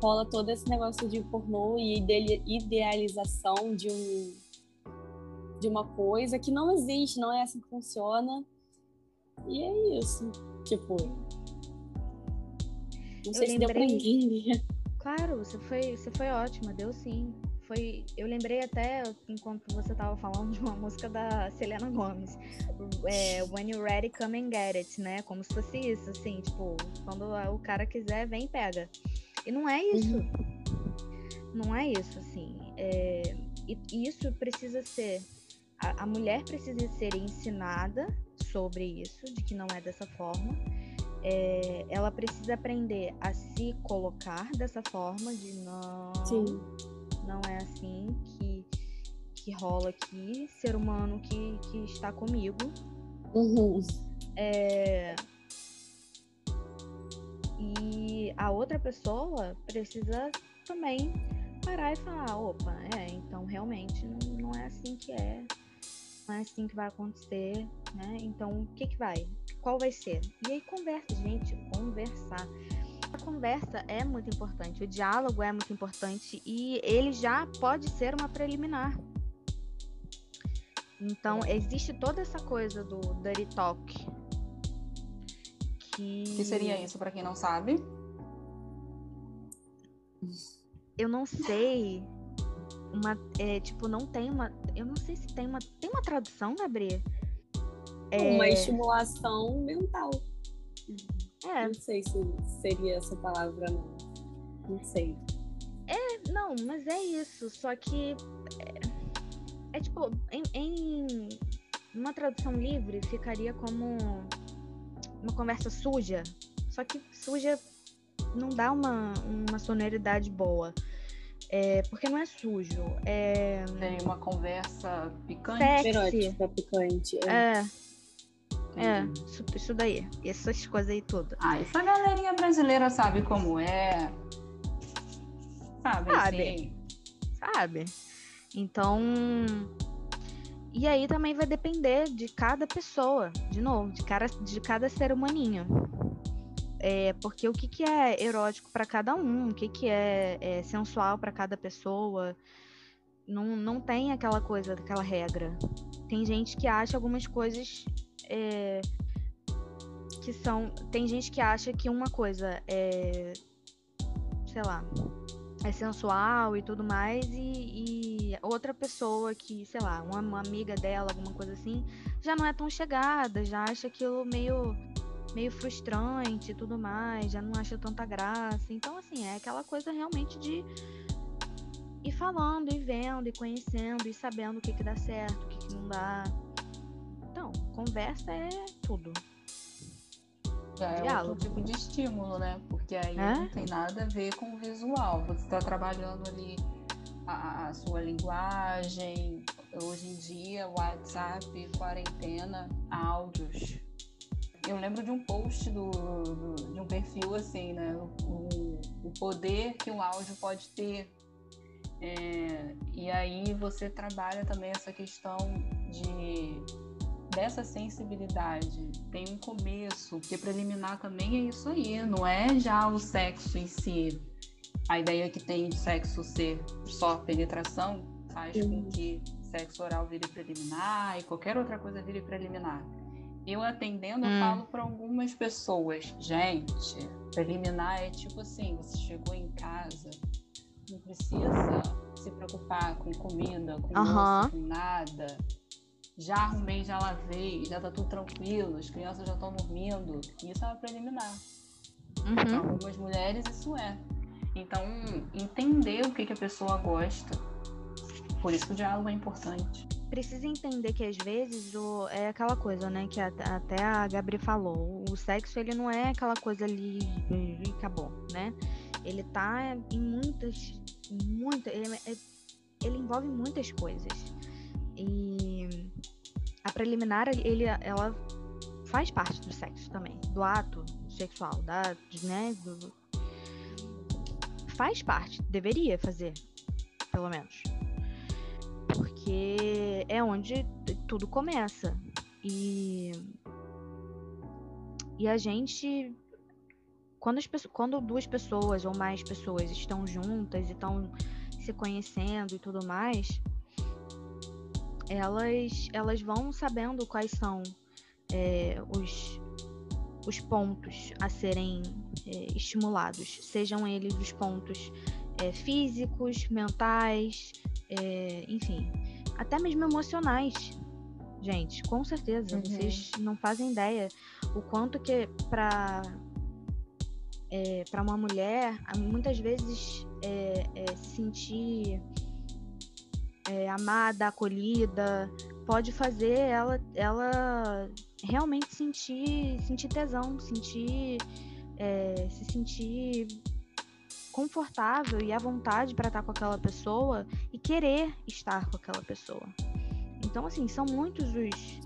rola todo esse negócio de pornô e idealização de um de uma coisa que não existe, não é assim que funciona. E é isso. Tipo. Não sei Eu se lembrei... deu pra entender. Claro, você foi, você foi ótima, deu sim foi. Eu lembrei até, enquanto você estava falando, de uma música da Selena Gomez. É, When You're Ready, Come and Get It, né? Como se fosse isso, assim, tipo, quando o cara quiser, vem e pega. E não é isso. Uhum. Não é isso, assim. É, e isso precisa ser. A, a mulher precisa ser ensinada sobre isso, de que não é dessa forma. É, ela precisa aprender a se colocar dessa forma de não. Sim não é assim que, que rola aqui, ser humano que, que está comigo. Uhum. É... E a outra pessoa precisa também parar e falar, opa, é, então realmente não, não é assim que é, não é assim que vai acontecer, né? Então o que que vai? Qual vai ser? E aí conversa, gente, conversar. A conversa é muito importante, o diálogo é muito importante e ele já pode ser uma preliminar. Então, existe toda essa coisa do dirty talk. Que, que seria isso para quem não sabe? Eu não sei. Uma, é, tipo, não tem uma. Eu não sei se tem uma. Tem uma tradução, Gabriel? É... Uma estimulação mental. É. Não sei se seria essa palavra, não. Não sei. É, não, mas é isso. Só que. É, é tipo, em, em uma tradução livre ficaria como uma conversa suja, Só que suja não dá uma, uma sonoridade boa. É, porque não é sujo. É... Tem uma conversa picante. Sexy. Erótica, picante. É. É, isso, isso daí. Essas coisas aí tudo. Ah, essa galerinha brasileira sabe como é. Sabe, Sabe. assim. sabe? Então. E aí também vai depender de cada pessoa, de novo, de, cara, de cada ser humaninho. É, porque o que, que é erótico para cada um, o que, que é, é sensual para cada pessoa, não, não tem aquela coisa, aquela regra. Tem gente que acha algumas coisas é, que são. Tem gente que acha que uma coisa é. sei lá, é sensual e tudo mais, e, e outra pessoa que, sei lá, uma, uma amiga dela, alguma coisa assim, já não é tão chegada, já acha aquilo meio meio frustrante e tudo mais, já não acha tanta graça. Então, assim, é aquela coisa realmente de ir falando e vendo e conhecendo e sabendo o que que dá certo, o que que não dá. Então, conversa é tudo. Já é Diálogo. outro tipo de estímulo, né? Porque aí É? não tem nada a ver com o visual. Você está trabalhando ali a, a sua linguagem. Hoje em dia, WhatsApp, quarentena, áudios. Eu lembro de um post do, do- de um perfil assim, né? O, o poder que um áudio pode ter. É, e aí você trabalha também essa questão de dessa sensibilidade. Tem um começo, porque preliminar também é isso aí, não é já o sexo em si. A ideia que tem de sexo ser só penetração faz com Uhum. que sexo oral vire preliminar e qualquer outra coisa vire preliminar. Eu atendendo, eu Hum. falo para algumas pessoas, gente, preliminar é tipo assim, você chegou em casa, não precisa se preocupar com comida, com Aham. louça, com nada. Já arrumei, já lavei, já tá tudo tranquilo, as crianças já estão dormindo. Isso é uma preliminar. Para Uhum. algumas mulheres, isso é. Então, entender o que, que a pessoa gosta. Por isso que o diálogo é importante. Precisa entender que às vezes o, é aquela coisa, né, que a- até a Gabri falou. O sexo, ele não é aquela coisa ali e acabou, né? Ele tá em muitas, muita, ele, é- ele envolve muitas coisas. E a preliminar, ele, ela faz parte do sexo também, do ato sexual, da, né, do, faz parte, deveria fazer, pelo menos. Porque é onde tudo começa. E e a gente quando, as, quando duas pessoas ou mais pessoas estão juntas e estão se conhecendo e tudo mais, elas, elas vão sabendo quais são é, os, os pontos a serem é, estimulados, sejam eles os pontos é, físicos, mentais, é, enfim, até mesmo emocionais. Gente, com certeza, Uhum. vocês não fazem ideia o quanto que para é, para uma mulher, muitas vezes é, é, se sentir é, amada, acolhida, pode fazer ela, ela realmente sentir, sentir tesão, sentir, é, se sentir confortável e à vontade para estar com aquela pessoa e querer estar com aquela pessoa. Então, assim, são muitos os,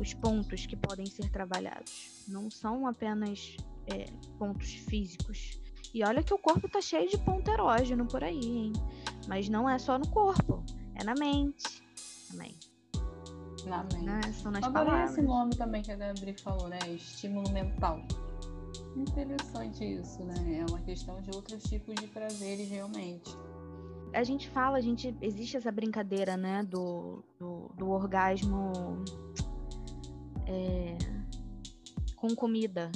os pontos que podem ser trabalhados. Não são apenas é, pontos físicos. E olha que o corpo tá cheio de ponto erógeno por aí, hein? Mas não é só no corpo, é na mente também, Na mente. São nas Adorei palavras. esse nome também que a Gabriel falou, né? Estímulo mental. Interessante isso, né? É uma questão de outros tipos de prazeres, realmente. A gente fala, a gente existe essa brincadeira, né, do, do, do orgasmo é, com comida.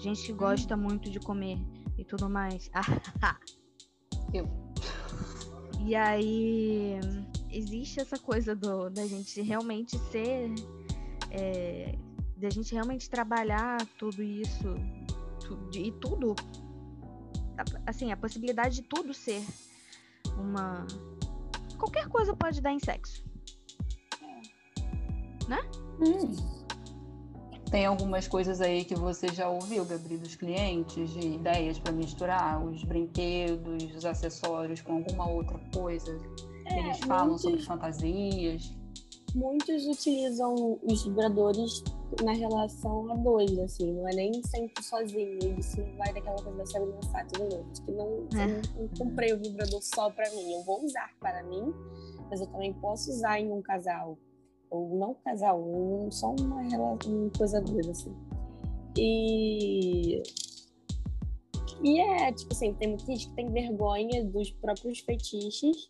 Gente que gosta muito de comer e tudo mais. [LAUGHS] Eu. E aí existe essa coisa do, da gente realmente ser. É, da gente realmente trabalhar tudo isso. tu- e tudo. Assim, a possibilidade de tudo ser uma. Qualquer coisa pode dar em sexo. Hum. Tem algumas coisas aí que você já ouviu, Gabriel, dos clientes, de ideias para misturar os brinquedos, os acessórios com alguma outra coisa? É, Eles falam muitos, sobre fantasias. Muitos utilizam os vibradores na relação a dois, assim, não é nem sempre sozinho. Isso não vai daquela coisa da Sabrina Sato de novo. Que não, é. não, não comprei o vibrador só para mim. Eu vou usar para mim, mas eu também posso usar em um casal ou não casal, um, só uma, uma coisa doida, assim. E. E é, tipo assim, tem muita gente que tem vergonha dos próprios fetiches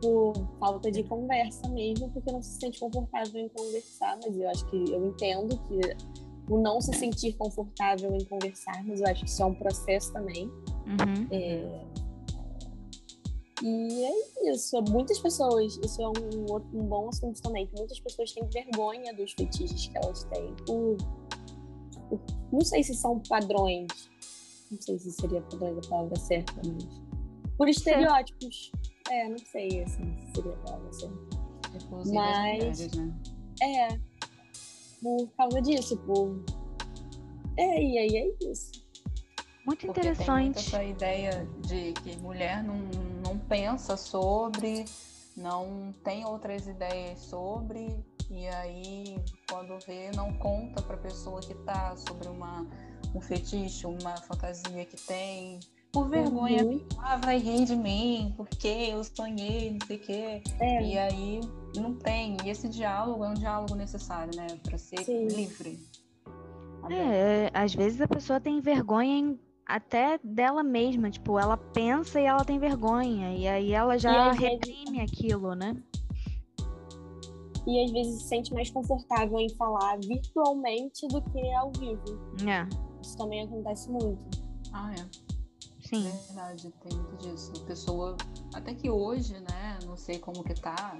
por falta de conversa mesmo, porque não se sente confortável em conversar, mas eu acho que eu entendo que o não se sentir confortável em conversar, mas eu acho que isso é um processo também. Uhum. É, e é isso. Muitas pessoas, isso é um, outro, um bom assunto também, que muitas pessoas têm vergonha dos fetiches que elas têm. Não sei se são padrões, não sei se seria padrões a palavra certa, mas. Por estereótipos. [LAUGHS] É, não sei assim, se seria a palavra certa. Mas. Mulheres, né? É. Por causa disso, por. É, e aí é isso. Muito Porque interessante. Tem essa ideia de que mulher não não pensa sobre, não tem outras ideias sobre, e aí quando vê não conta para a pessoa que tá sobre uma um fetiche, uma fantasia que tem, por vergonha, uhum. ah, vai rir de mim, porque eu sonhei, não sei o quê. É. E aí não tem. E esse diálogo é um diálogo necessário, né? Para ser Sim. livre. É, às vezes a pessoa tem vergonha em até dela mesma, tipo, ela pensa e ela tem vergonha, e aí ela já reprime vezes... aquilo, né? E às vezes se sente mais confortável em falar virtualmente do que ao vivo. É. Isso também acontece muito. Ah, é. Sim. Verdade, tem muito disso. A pessoa, até que hoje, né, não sei como que tá,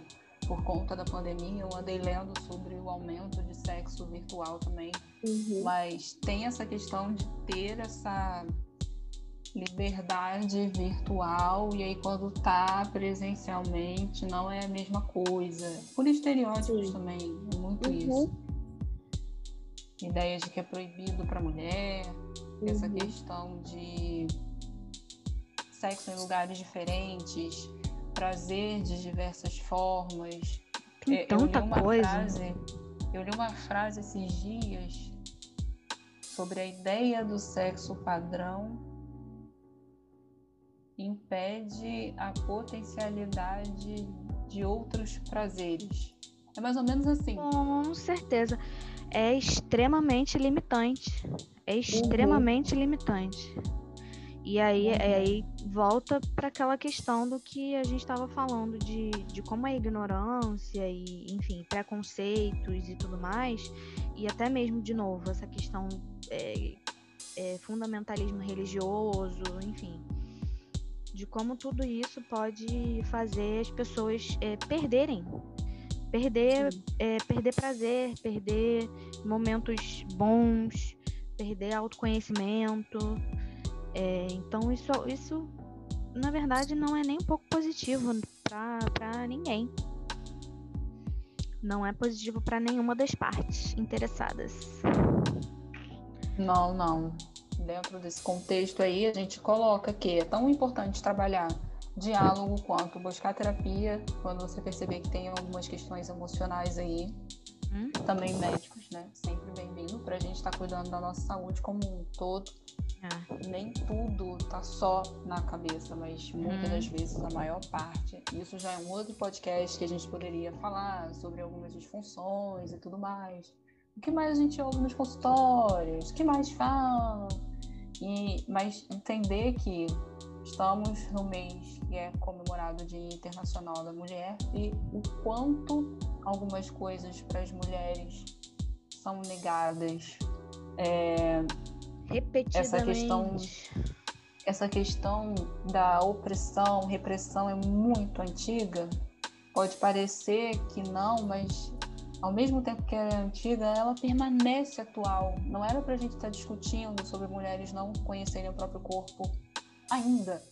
por conta da pandemia, eu andei lendo sobre o aumento de sexo virtual também. Uhum. Mas tem essa questão de ter essa liberdade virtual e aí quando tá presencialmente não é a mesma coisa. Por estereótipos Sim. também, é muito uhum. isso. Ideia de que é proibido para mulher, uhum. essa questão de sexo em lugares diferentes, prazer de diversas formas. Tem é, tanta coisa. Frase, eu li uma frase esses dias sobre a ideia do sexo padrão impede a potencialidade de outros prazeres. É mais ou menos assim. Com certeza. É extremamente limitante. É uhum. extremamente uhum. limitante. E aí, uhum. aí volta para aquela questão do que a gente estava falando de, de como a ignorância e, enfim, preconceitos e tudo mais, e até mesmo, de novo, essa questão é, é, fundamentalismo religioso, enfim, de como tudo isso pode fazer as pessoas é, perderem, perder, é, perder prazer, perder momentos bons, perder autoconhecimento. É, então isso, isso na verdade não é nem um pouco positivo para ninguém. Não é positivo para nenhuma das partes interessadas. Não, não. Dentro desse contexto aí, a gente coloca que é tão importante trabalhar diálogo quanto buscar terapia quando você perceber que tem algumas questões emocionais aí. Hum? Também médicos, né? Sempre bem-vindo para a gente estar tá cuidando da nossa saúde como um todo. É. Nem tudo tá só na cabeça, mas muitas hum. das vezes, a maior parte. Isso já é um outro podcast que a gente poderia falar sobre algumas disfunções e tudo mais. O que mais a gente ouve nos consultórios? O que mais fala? E, mas entender que estamos no mês que é comemorado Dia Internacional da Mulher e o quanto algumas coisas para as mulheres são negadas. É, Essa questão, essa questão da opressão, repressão é muito antiga. Pode parecer que não, mas ao mesmo tempo que é antiga, ela permanece atual. Não era para a gente estar tá discutindo sobre mulheres não conhecerem o próprio corpo ainda.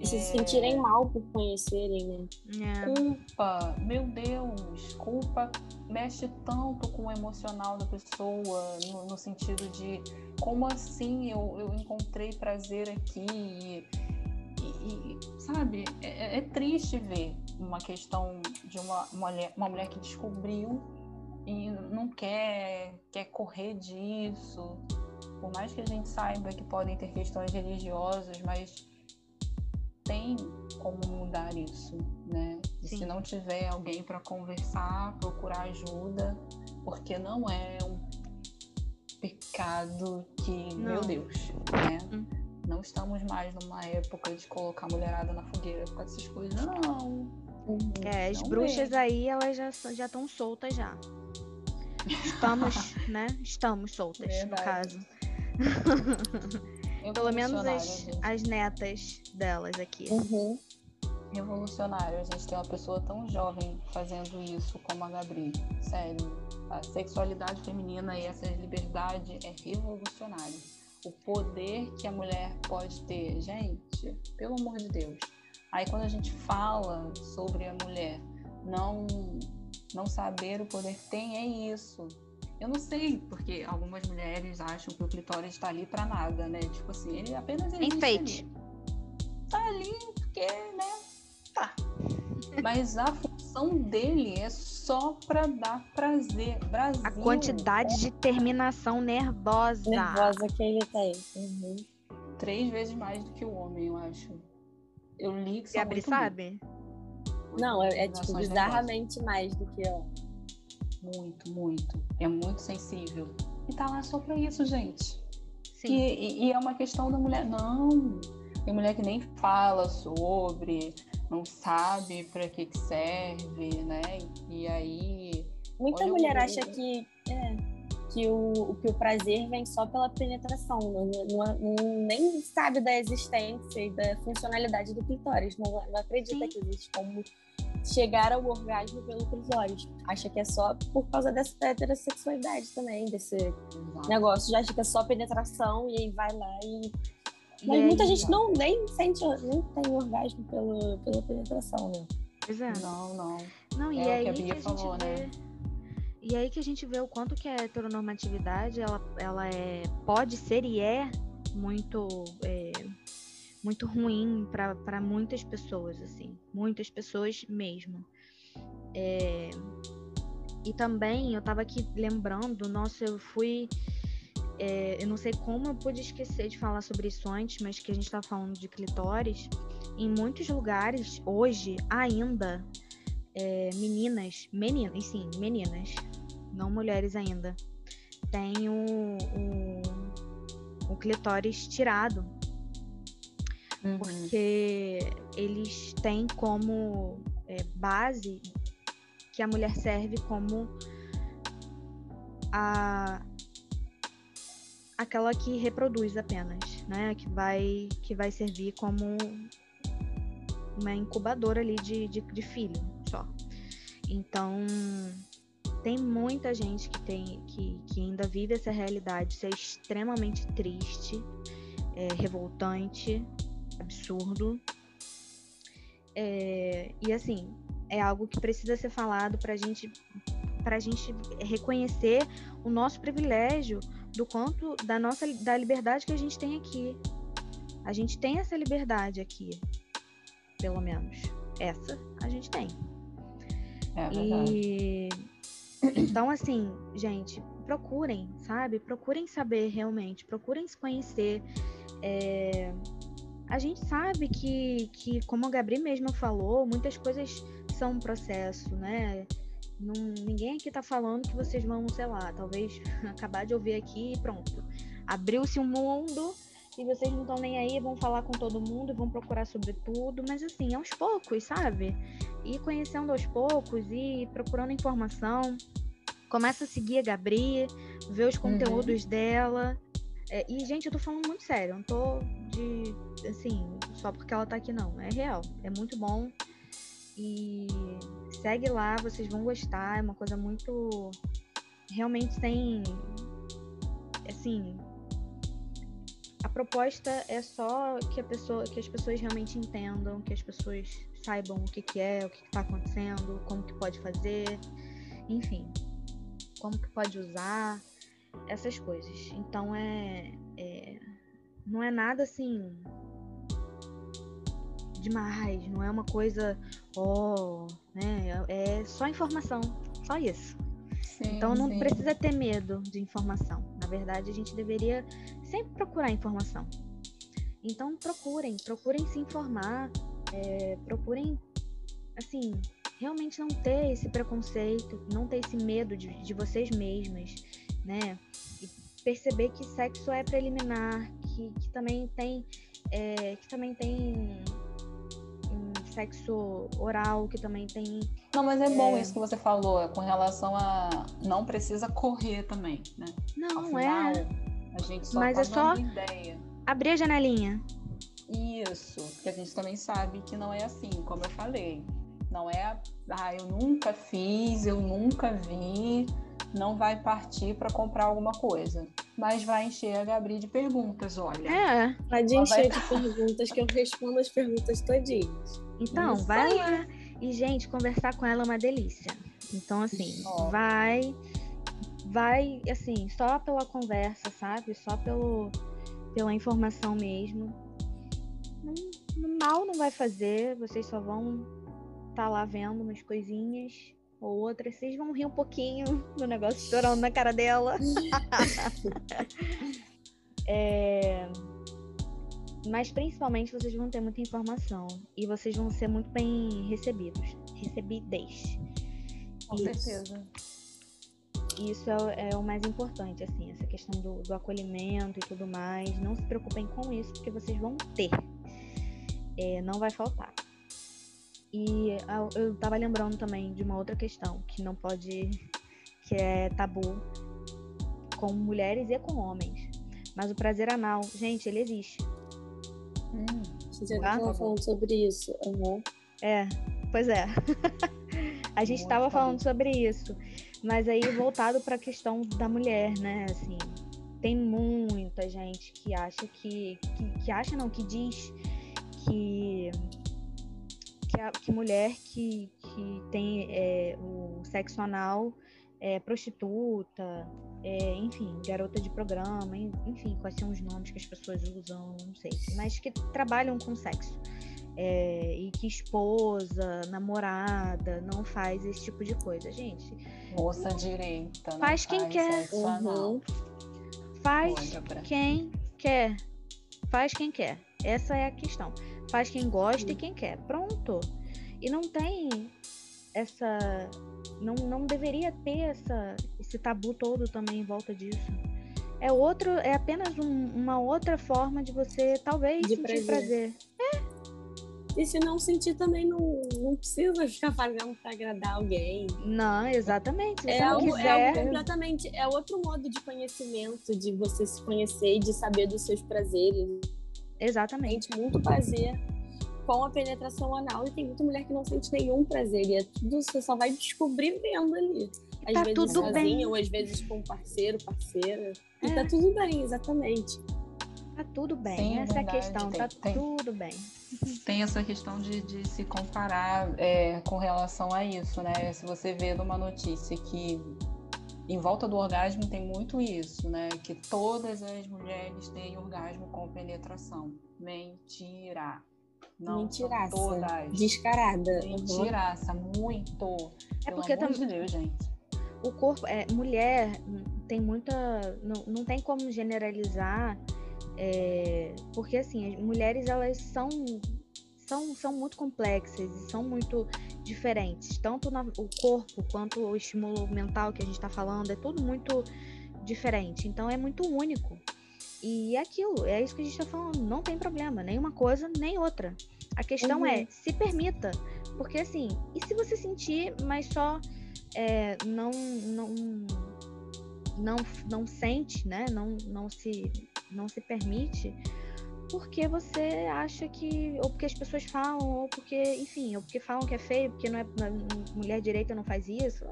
E se é... sentirem mal por conhecerem, né? É. Culpa, meu Deus, culpa mexe tanto com o emocional da pessoa, no, no sentido de como assim eu, eu encontrei prazer aqui e, e, e sabe, é, é, triste ver uma questão de uma, uma, mulher, uma mulher que descobriu e não quer, quer correr disso. Por mais que a gente saiba que podem ter questões religiosas, mas tem como mudar isso, né? E se não tiver alguém para conversar, procurar ajuda, porque não é um pecado que, não. meu Deus, né? Hum. Não estamos mais numa época de colocar a mulherada na fogueira com essas coisas, não. É, as bruxas é. aí, elas já já estão soltas já. Estamos, [LAUGHS] né? Estamos soltas, Verdade. no caso. [LAUGHS] Pelo menos as, as netas delas aqui. Uhum. Revolucionário, a gente tem uma pessoa tão jovem fazendo isso como a Gabriel. Sério, a sexualidade feminina e essa liberdade é revolucionária. O poder que a mulher pode ter, gente, pelo amor de Deus. Aí quando a gente fala sobre a mulher não não saber o poder que tem, é isso. Eu não sei, porque algumas mulheres acham que o clitóris está ali para nada, né? Tipo assim, ele apenas existe Enfeite. Ali. Tá ali porque, né? Tá. Mas a função dele é só para dar prazer. Brasil. A quantidade de terminação nervosa. Nervosa que ele tem. Uhum. Três vezes mais do que o homem, eu acho. Eu li que são Gabriel sabe? Não, é, é tipo bizarramente nervosas. mais do que ó. Muito, muito. É muito sensível. E tá lá só pra isso, gente. Sim. E, e é uma questão da mulher. Não. Tem mulher que nem fala sobre, não sabe para que, que serve, né? E aí. Muita mulher o... acha que, é, que, o, que o prazer vem só pela penetração, não, não, nem sabe da existência e da funcionalidade do clitóris, não, não acredita Sim. que existe como chegar ao orgasmo pelo clitóris. Acha que é só por causa dessa heterossexualidade também, desse Exato. negócio. Já acha que é só penetração e aí vai lá e. Mas e muita aí, gente não nem sente, nem tem orgasmo pelo, pela penetração, né? Pois é. Não, não. Não, e é aí que a Bia que a falou, né? Vê... E aí que a gente vê o quanto que a heteronormatividade ela, ela é, pode ser e é muito é, muito ruim para muitas pessoas, assim, muitas pessoas mesmo. É... E também eu estava aqui lembrando, nossa, eu fui. É, eu não sei como eu pude esquecer de falar sobre isso antes, mas que a gente está falando de clitóris. Em muitos lugares, hoje, ainda, é, meninas, meninas, sim, meninas, não mulheres ainda, têm o, o, o clitóris tirado uhum. porque eles têm como é, base que a mulher serve como a aquela que reproduz apenas, né? Que vai que vai servir como uma incubadora ali de, de, de filho só. Então tem muita gente que tem que, que ainda vive essa realidade, isso é extremamente triste, é, revoltante, absurdo. É, e assim, é algo que precisa ser falado para gente, a gente reconhecer o nosso privilégio do quanto da nossa da liberdade que a gente tem aqui. A gente tem essa liberdade aqui, pelo menos. Essa a gente tem. É e então assim, gente, procurem, sabe? Procurem saber realmente, procurem se conhecer. É a gente sabe que, que como a Gabriel mesmo falou, muitas coisas são um processo, né? Não, ninguém aqui tá falando que vocês vão, sei lá, talvez [LAUGHS] acabar de ouvir aqui e pronto. Abriu-se um mundo e vocês não estão nem aí, vão falar com todo mundo, vão procurar sobre tudo, mas assim, aos poucos, sabe? E conhecendo aos poucos e procurando informação. Começa a seguir a Gabriel, ver os uhum. conteúdos uhum. dela, é, e, gente, eu tô falando muito sério, não tô de. assim, só porque ela tá aqui, não. É real. É muito bom. E segue lá, vocês vão gostar. É uma coisa muito. Realmente sem. Assim. a proposta é só que a pessoa, que as pessoas realmente entendam, que as pessoas saibam o que, que é, o que está acontecendo, como que pode fazer, enfim, como que pode usar essas coisas. Então é, é não é nada assim demais, não é uma coisa, ó, oh, né? É só informação, só isso. Sim, então não sim. precisa ter medo de informação. Na verdade, a gente deveria sempre procurar informação. Então procurem, procurem se informar, é, procurem, assim, realmente não ter esse preconceito, não ter esse medo de, de vocês mesmas, né? E perceber que sexo é preliminar, que, que também tem, é, que também tem sexo oral, que também tem. Não, mas é, é, bom isso que você falou, com relação a não precisa correr também, né? Não, Afinal, é. A gente só mas tá é só ideia. abrir a janelinha. Isso, porque a gente também sabe que não é assim, como eu falei. Não é, ah, eu nunca fiz, eu nunca vi, não vai partir para comprar alguma coisa. Mas vai encher a Gabri de perguntas, olha. É, pode encher vai... de [LAUGHS] perguntas que eu respondo as perguntas todinhas. Então, Isso vai lá. E, gente, conversar com ela é uma delícia. Então, assim, oh. vai. Vai, assim, só pela conversa, sabe? Só pelo, pela informação mesmo. Não, mal não vai fazer, vocês só vão estar tá lá vendo umas coisinhas ou outras. Vocês vão rir um pouquinho [LAUGHS] do negócio estourando na cara dela. [LAUGHS] é mas principalmente vocês vão ter muita informação e vocês vão ser muito bem recebidos, recebidez. Com Isso. certeza. Isso é, é, o mais importante, assim, essa questão do, do, acolhimento e tudo mais. Não se preocupem com isso, porque vocês vão ter. É, não vai faltar. E eu tava lembrando também de uma outra questão que não pode. que é tabu com mulheres e com homens. Mas o prazer anal, gente, ele existe. Hum, você já estava falando sobre isso. Uhum. É, pois é. [LAUGHS] a gente estava falando sobre isso. Mas aí voltado para a questão da mulher, né? Assim, tem muita gente que acha que, que, que acha não, que diz que que, a, que mulher que, que tem é, o sexo anal é prostituta, é, enfim, garota de programa, enfim, quais são os nomes que as pessoas usam, não sei, mas que trabalham com sexo. É, e que esposa, namorada, não faz esse tipo de coisa, gente. Moça direita. Faz quem faz quer. Uhum. Faz quem quer. Faz quem quer. Essa é a questão. Faz quem gosta e quem quer. Pronto. E não tem essa não, não deveria ter essa, esse tabu todo também em volta disso. É outro, é apenas um, uma outra forma de você talvez de sentir prazer. prazer. É. E se não sentir também, não, não precisa ficar fazendo para agradar alguém. Não, exatamente. Se é, algo, quiser... é algo completamente. É outro modo de conhecimento, de você se conhecer e de saber dos seus prazeres. Exatamente. Sente muito prazer com a penetração anal e tem muita mulher que não sente nenhum prazer. E é tudo, você só vai descobrir vendo ali. Às tá vezes tudo sozinha, bem. ou às vezes com parceiro, parceira. É. E tá tudo bem, exatamente. Tá tudo bem. Sim, é essa é a questão, tem, tá tem, tudo bem. Tem essa questão de, de se comparar é, com relação a isso, né? Se você vê numa notícia que em volta do orgasmo tem muito isso, né? Que todas as mulheres têm orgasmo com penetração. Mentira. Não, Mentiraça. Todas. Descarada. Mentiraça, uhum. muito. É porque também. De Deus, gente. O corpo, é, mulher tem muita. Não, não tem como generalizar, é, porque assim, as mulheres elas são, são, são muito complexas e são muito diferentes. Tanto no, o corpo quanto o estímulo mental que a gente está falando, é tudo muito diferente. Então é muito único. E é aquilo, é isso que a gente está falando. Não tem problema, nem uma coisa, nem outra. A questão é, uhum. é, se permita. Porque assim, e se você sentir, mas só é, não, não, não, não sente, né? Não, não, se, não se permite, porque você acha que. Ou porque as pessoas falam, ou porque, enfim, ou porque falam que é feio, porque não é, mulher direita não faz isso.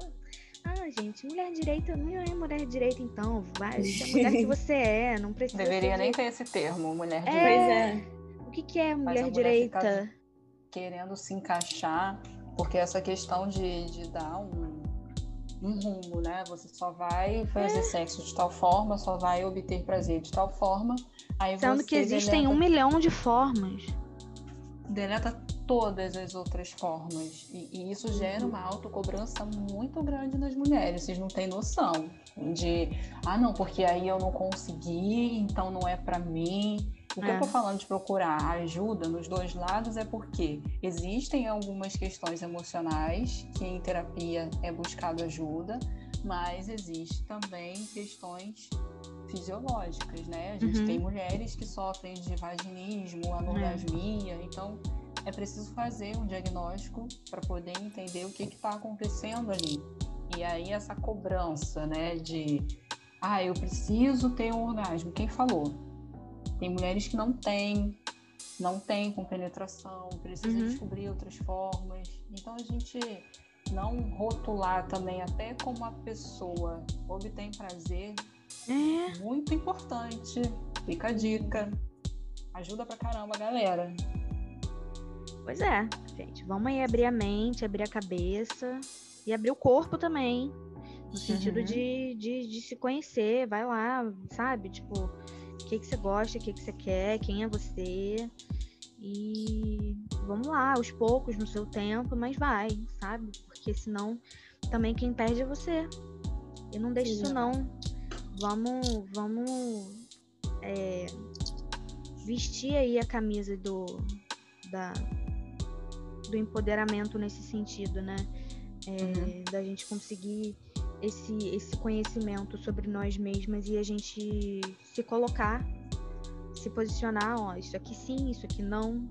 Ah, gente, mulher direita não é mulher direita, então. Vai a mulher que [LAUGHS] você é, não precisa. Deveria nem ter esse termo, mulher direita. É... Pois é. O que, que é mulher, mulher direita? Querendo se encaixar, porque essa questão de, de dar um, um rumo, né? Você só vai fazer é. sexo de tal forma, só vai obter prazer de tal forma. Aí Sendo que existem deleta... um milhão de formas. Deleta todas as outras formas. E, e, isso gera uma autocobrança muito grande nas mulheres. Vocês não têm noção de, ah, não, porque aí eu não consegui, então não é para mim. O que é. eu tô falando de procurar ajuda nos dois lados é porque existem algumas questões emocionais que em terapia é buscado ajuda, mas existe também questões fisiológicas, né? A gente uhum. tem mulheres que sofrem de vaginismo, anorgasmia, é. então é preciso fazer um diagnóstico para poder entender o que está acontecendo ali. E aí essa cobrança, né, de ah, eu preciso ter um orgasmo. Quem falou? Tem mulheres que não têm, não têm com penetração, precisa uhum. descobrir outras formas. Então a gente não rotular também até como a pessoa obtém prazer é muito importante. Fica a dica. Ajuda pra caramba, galera. Pois é, gente, vamos aí abrir a mente, abrir a cabeça e abrir o corpo também. No sentido uhum. de, de, de, se conhecer, vai lá, sabe? Tipo, que, que você gosta, o que, que você quer, quem é você. E vamos lá, aos poucos, no seu tempo, mas vai, sabe? Porque senão também quem perde é você. E não deixe isso não. Vamos, vamos é, vestir aí a camisa do, da, do empoderamento nesse sentido, né? É, uhum. Da gente conseguir esse, esse conhecimento sobre nós mesmas e a gente se colocar, se posicionar, ó, isso aqui sim, isso aqui não, uhum.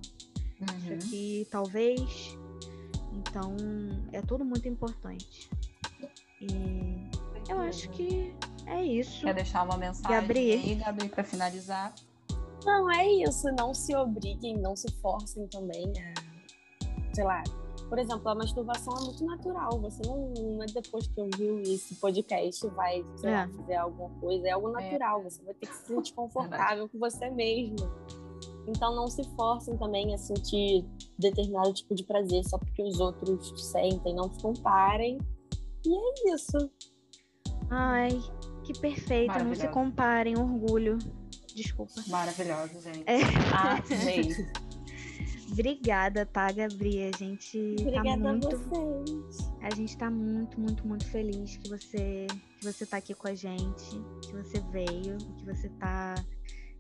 isso aqui talvez. Então, é tudo muito importante. E eu acho que é isso. Quer deixar uma mensagem Gabriel. aí, Gabi, para finalizar? Não, é isso. Não se obriguem, não se forcem também a sei lá, por exemplo, a masturbação é muito natural. Você não, não é depois que ouviu esse podcast vai sei é. lá, fazer alguma coisa. É algo é. natural. É. Você vai ter que se sentir [LAUGHS] confortável com você mesmo. Então não se forcem também a sentir determinado tipo de prazer só porque os outros sentem. Não se comparem. E é isso. Ai, que perfeito. Não se comparem. Orgulho. Desculpa. Maravilhoso, gente. É. Ah, [LAUGHS] gente. Obrigada, tá, Gabri? A gente tá Obrigada tá muito. A, vocês. a gente tá muito, muito, muito feliz que você, que você tá aqui com a gente, que você veio, que você tá.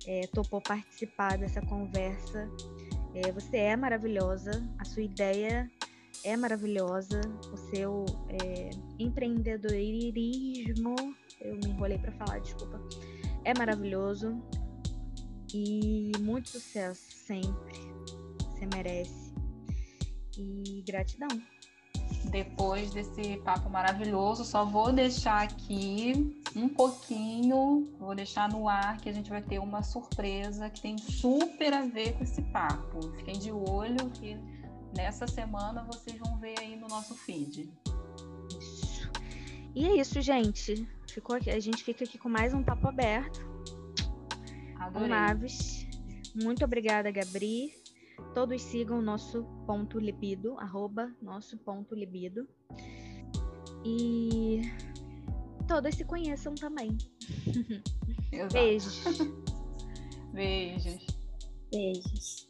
É, topou participar dessa conversa. É, você é maravilhosa, a sua ideia é maravilhosa, o seu é, empreendedorismo, eu me enrolei para falar, desculpa, é maravilhoso e muito sucesso sempre você merece. E gratidão. Depois desse papo maravilhoso, só vou deixar aqui um pouquinho, vou deixar no ar que a gente vai ter uma surpresa que tem super a ver com esse papo. Fiquem de olho que nessa semana vocês vão ver aí no nosso feed. Isso. E é isso, gente. Ficou aqui, a gente fica aqui com mais um papo aberto. Adorei. Com Naves. Muito obrigada, Gabri. Todos sigam nosso ponto libido, arroba nosso ponto libido. E todos se conheçam também. Exato. Beijos. [LAUGHS] Beijos. Beijos.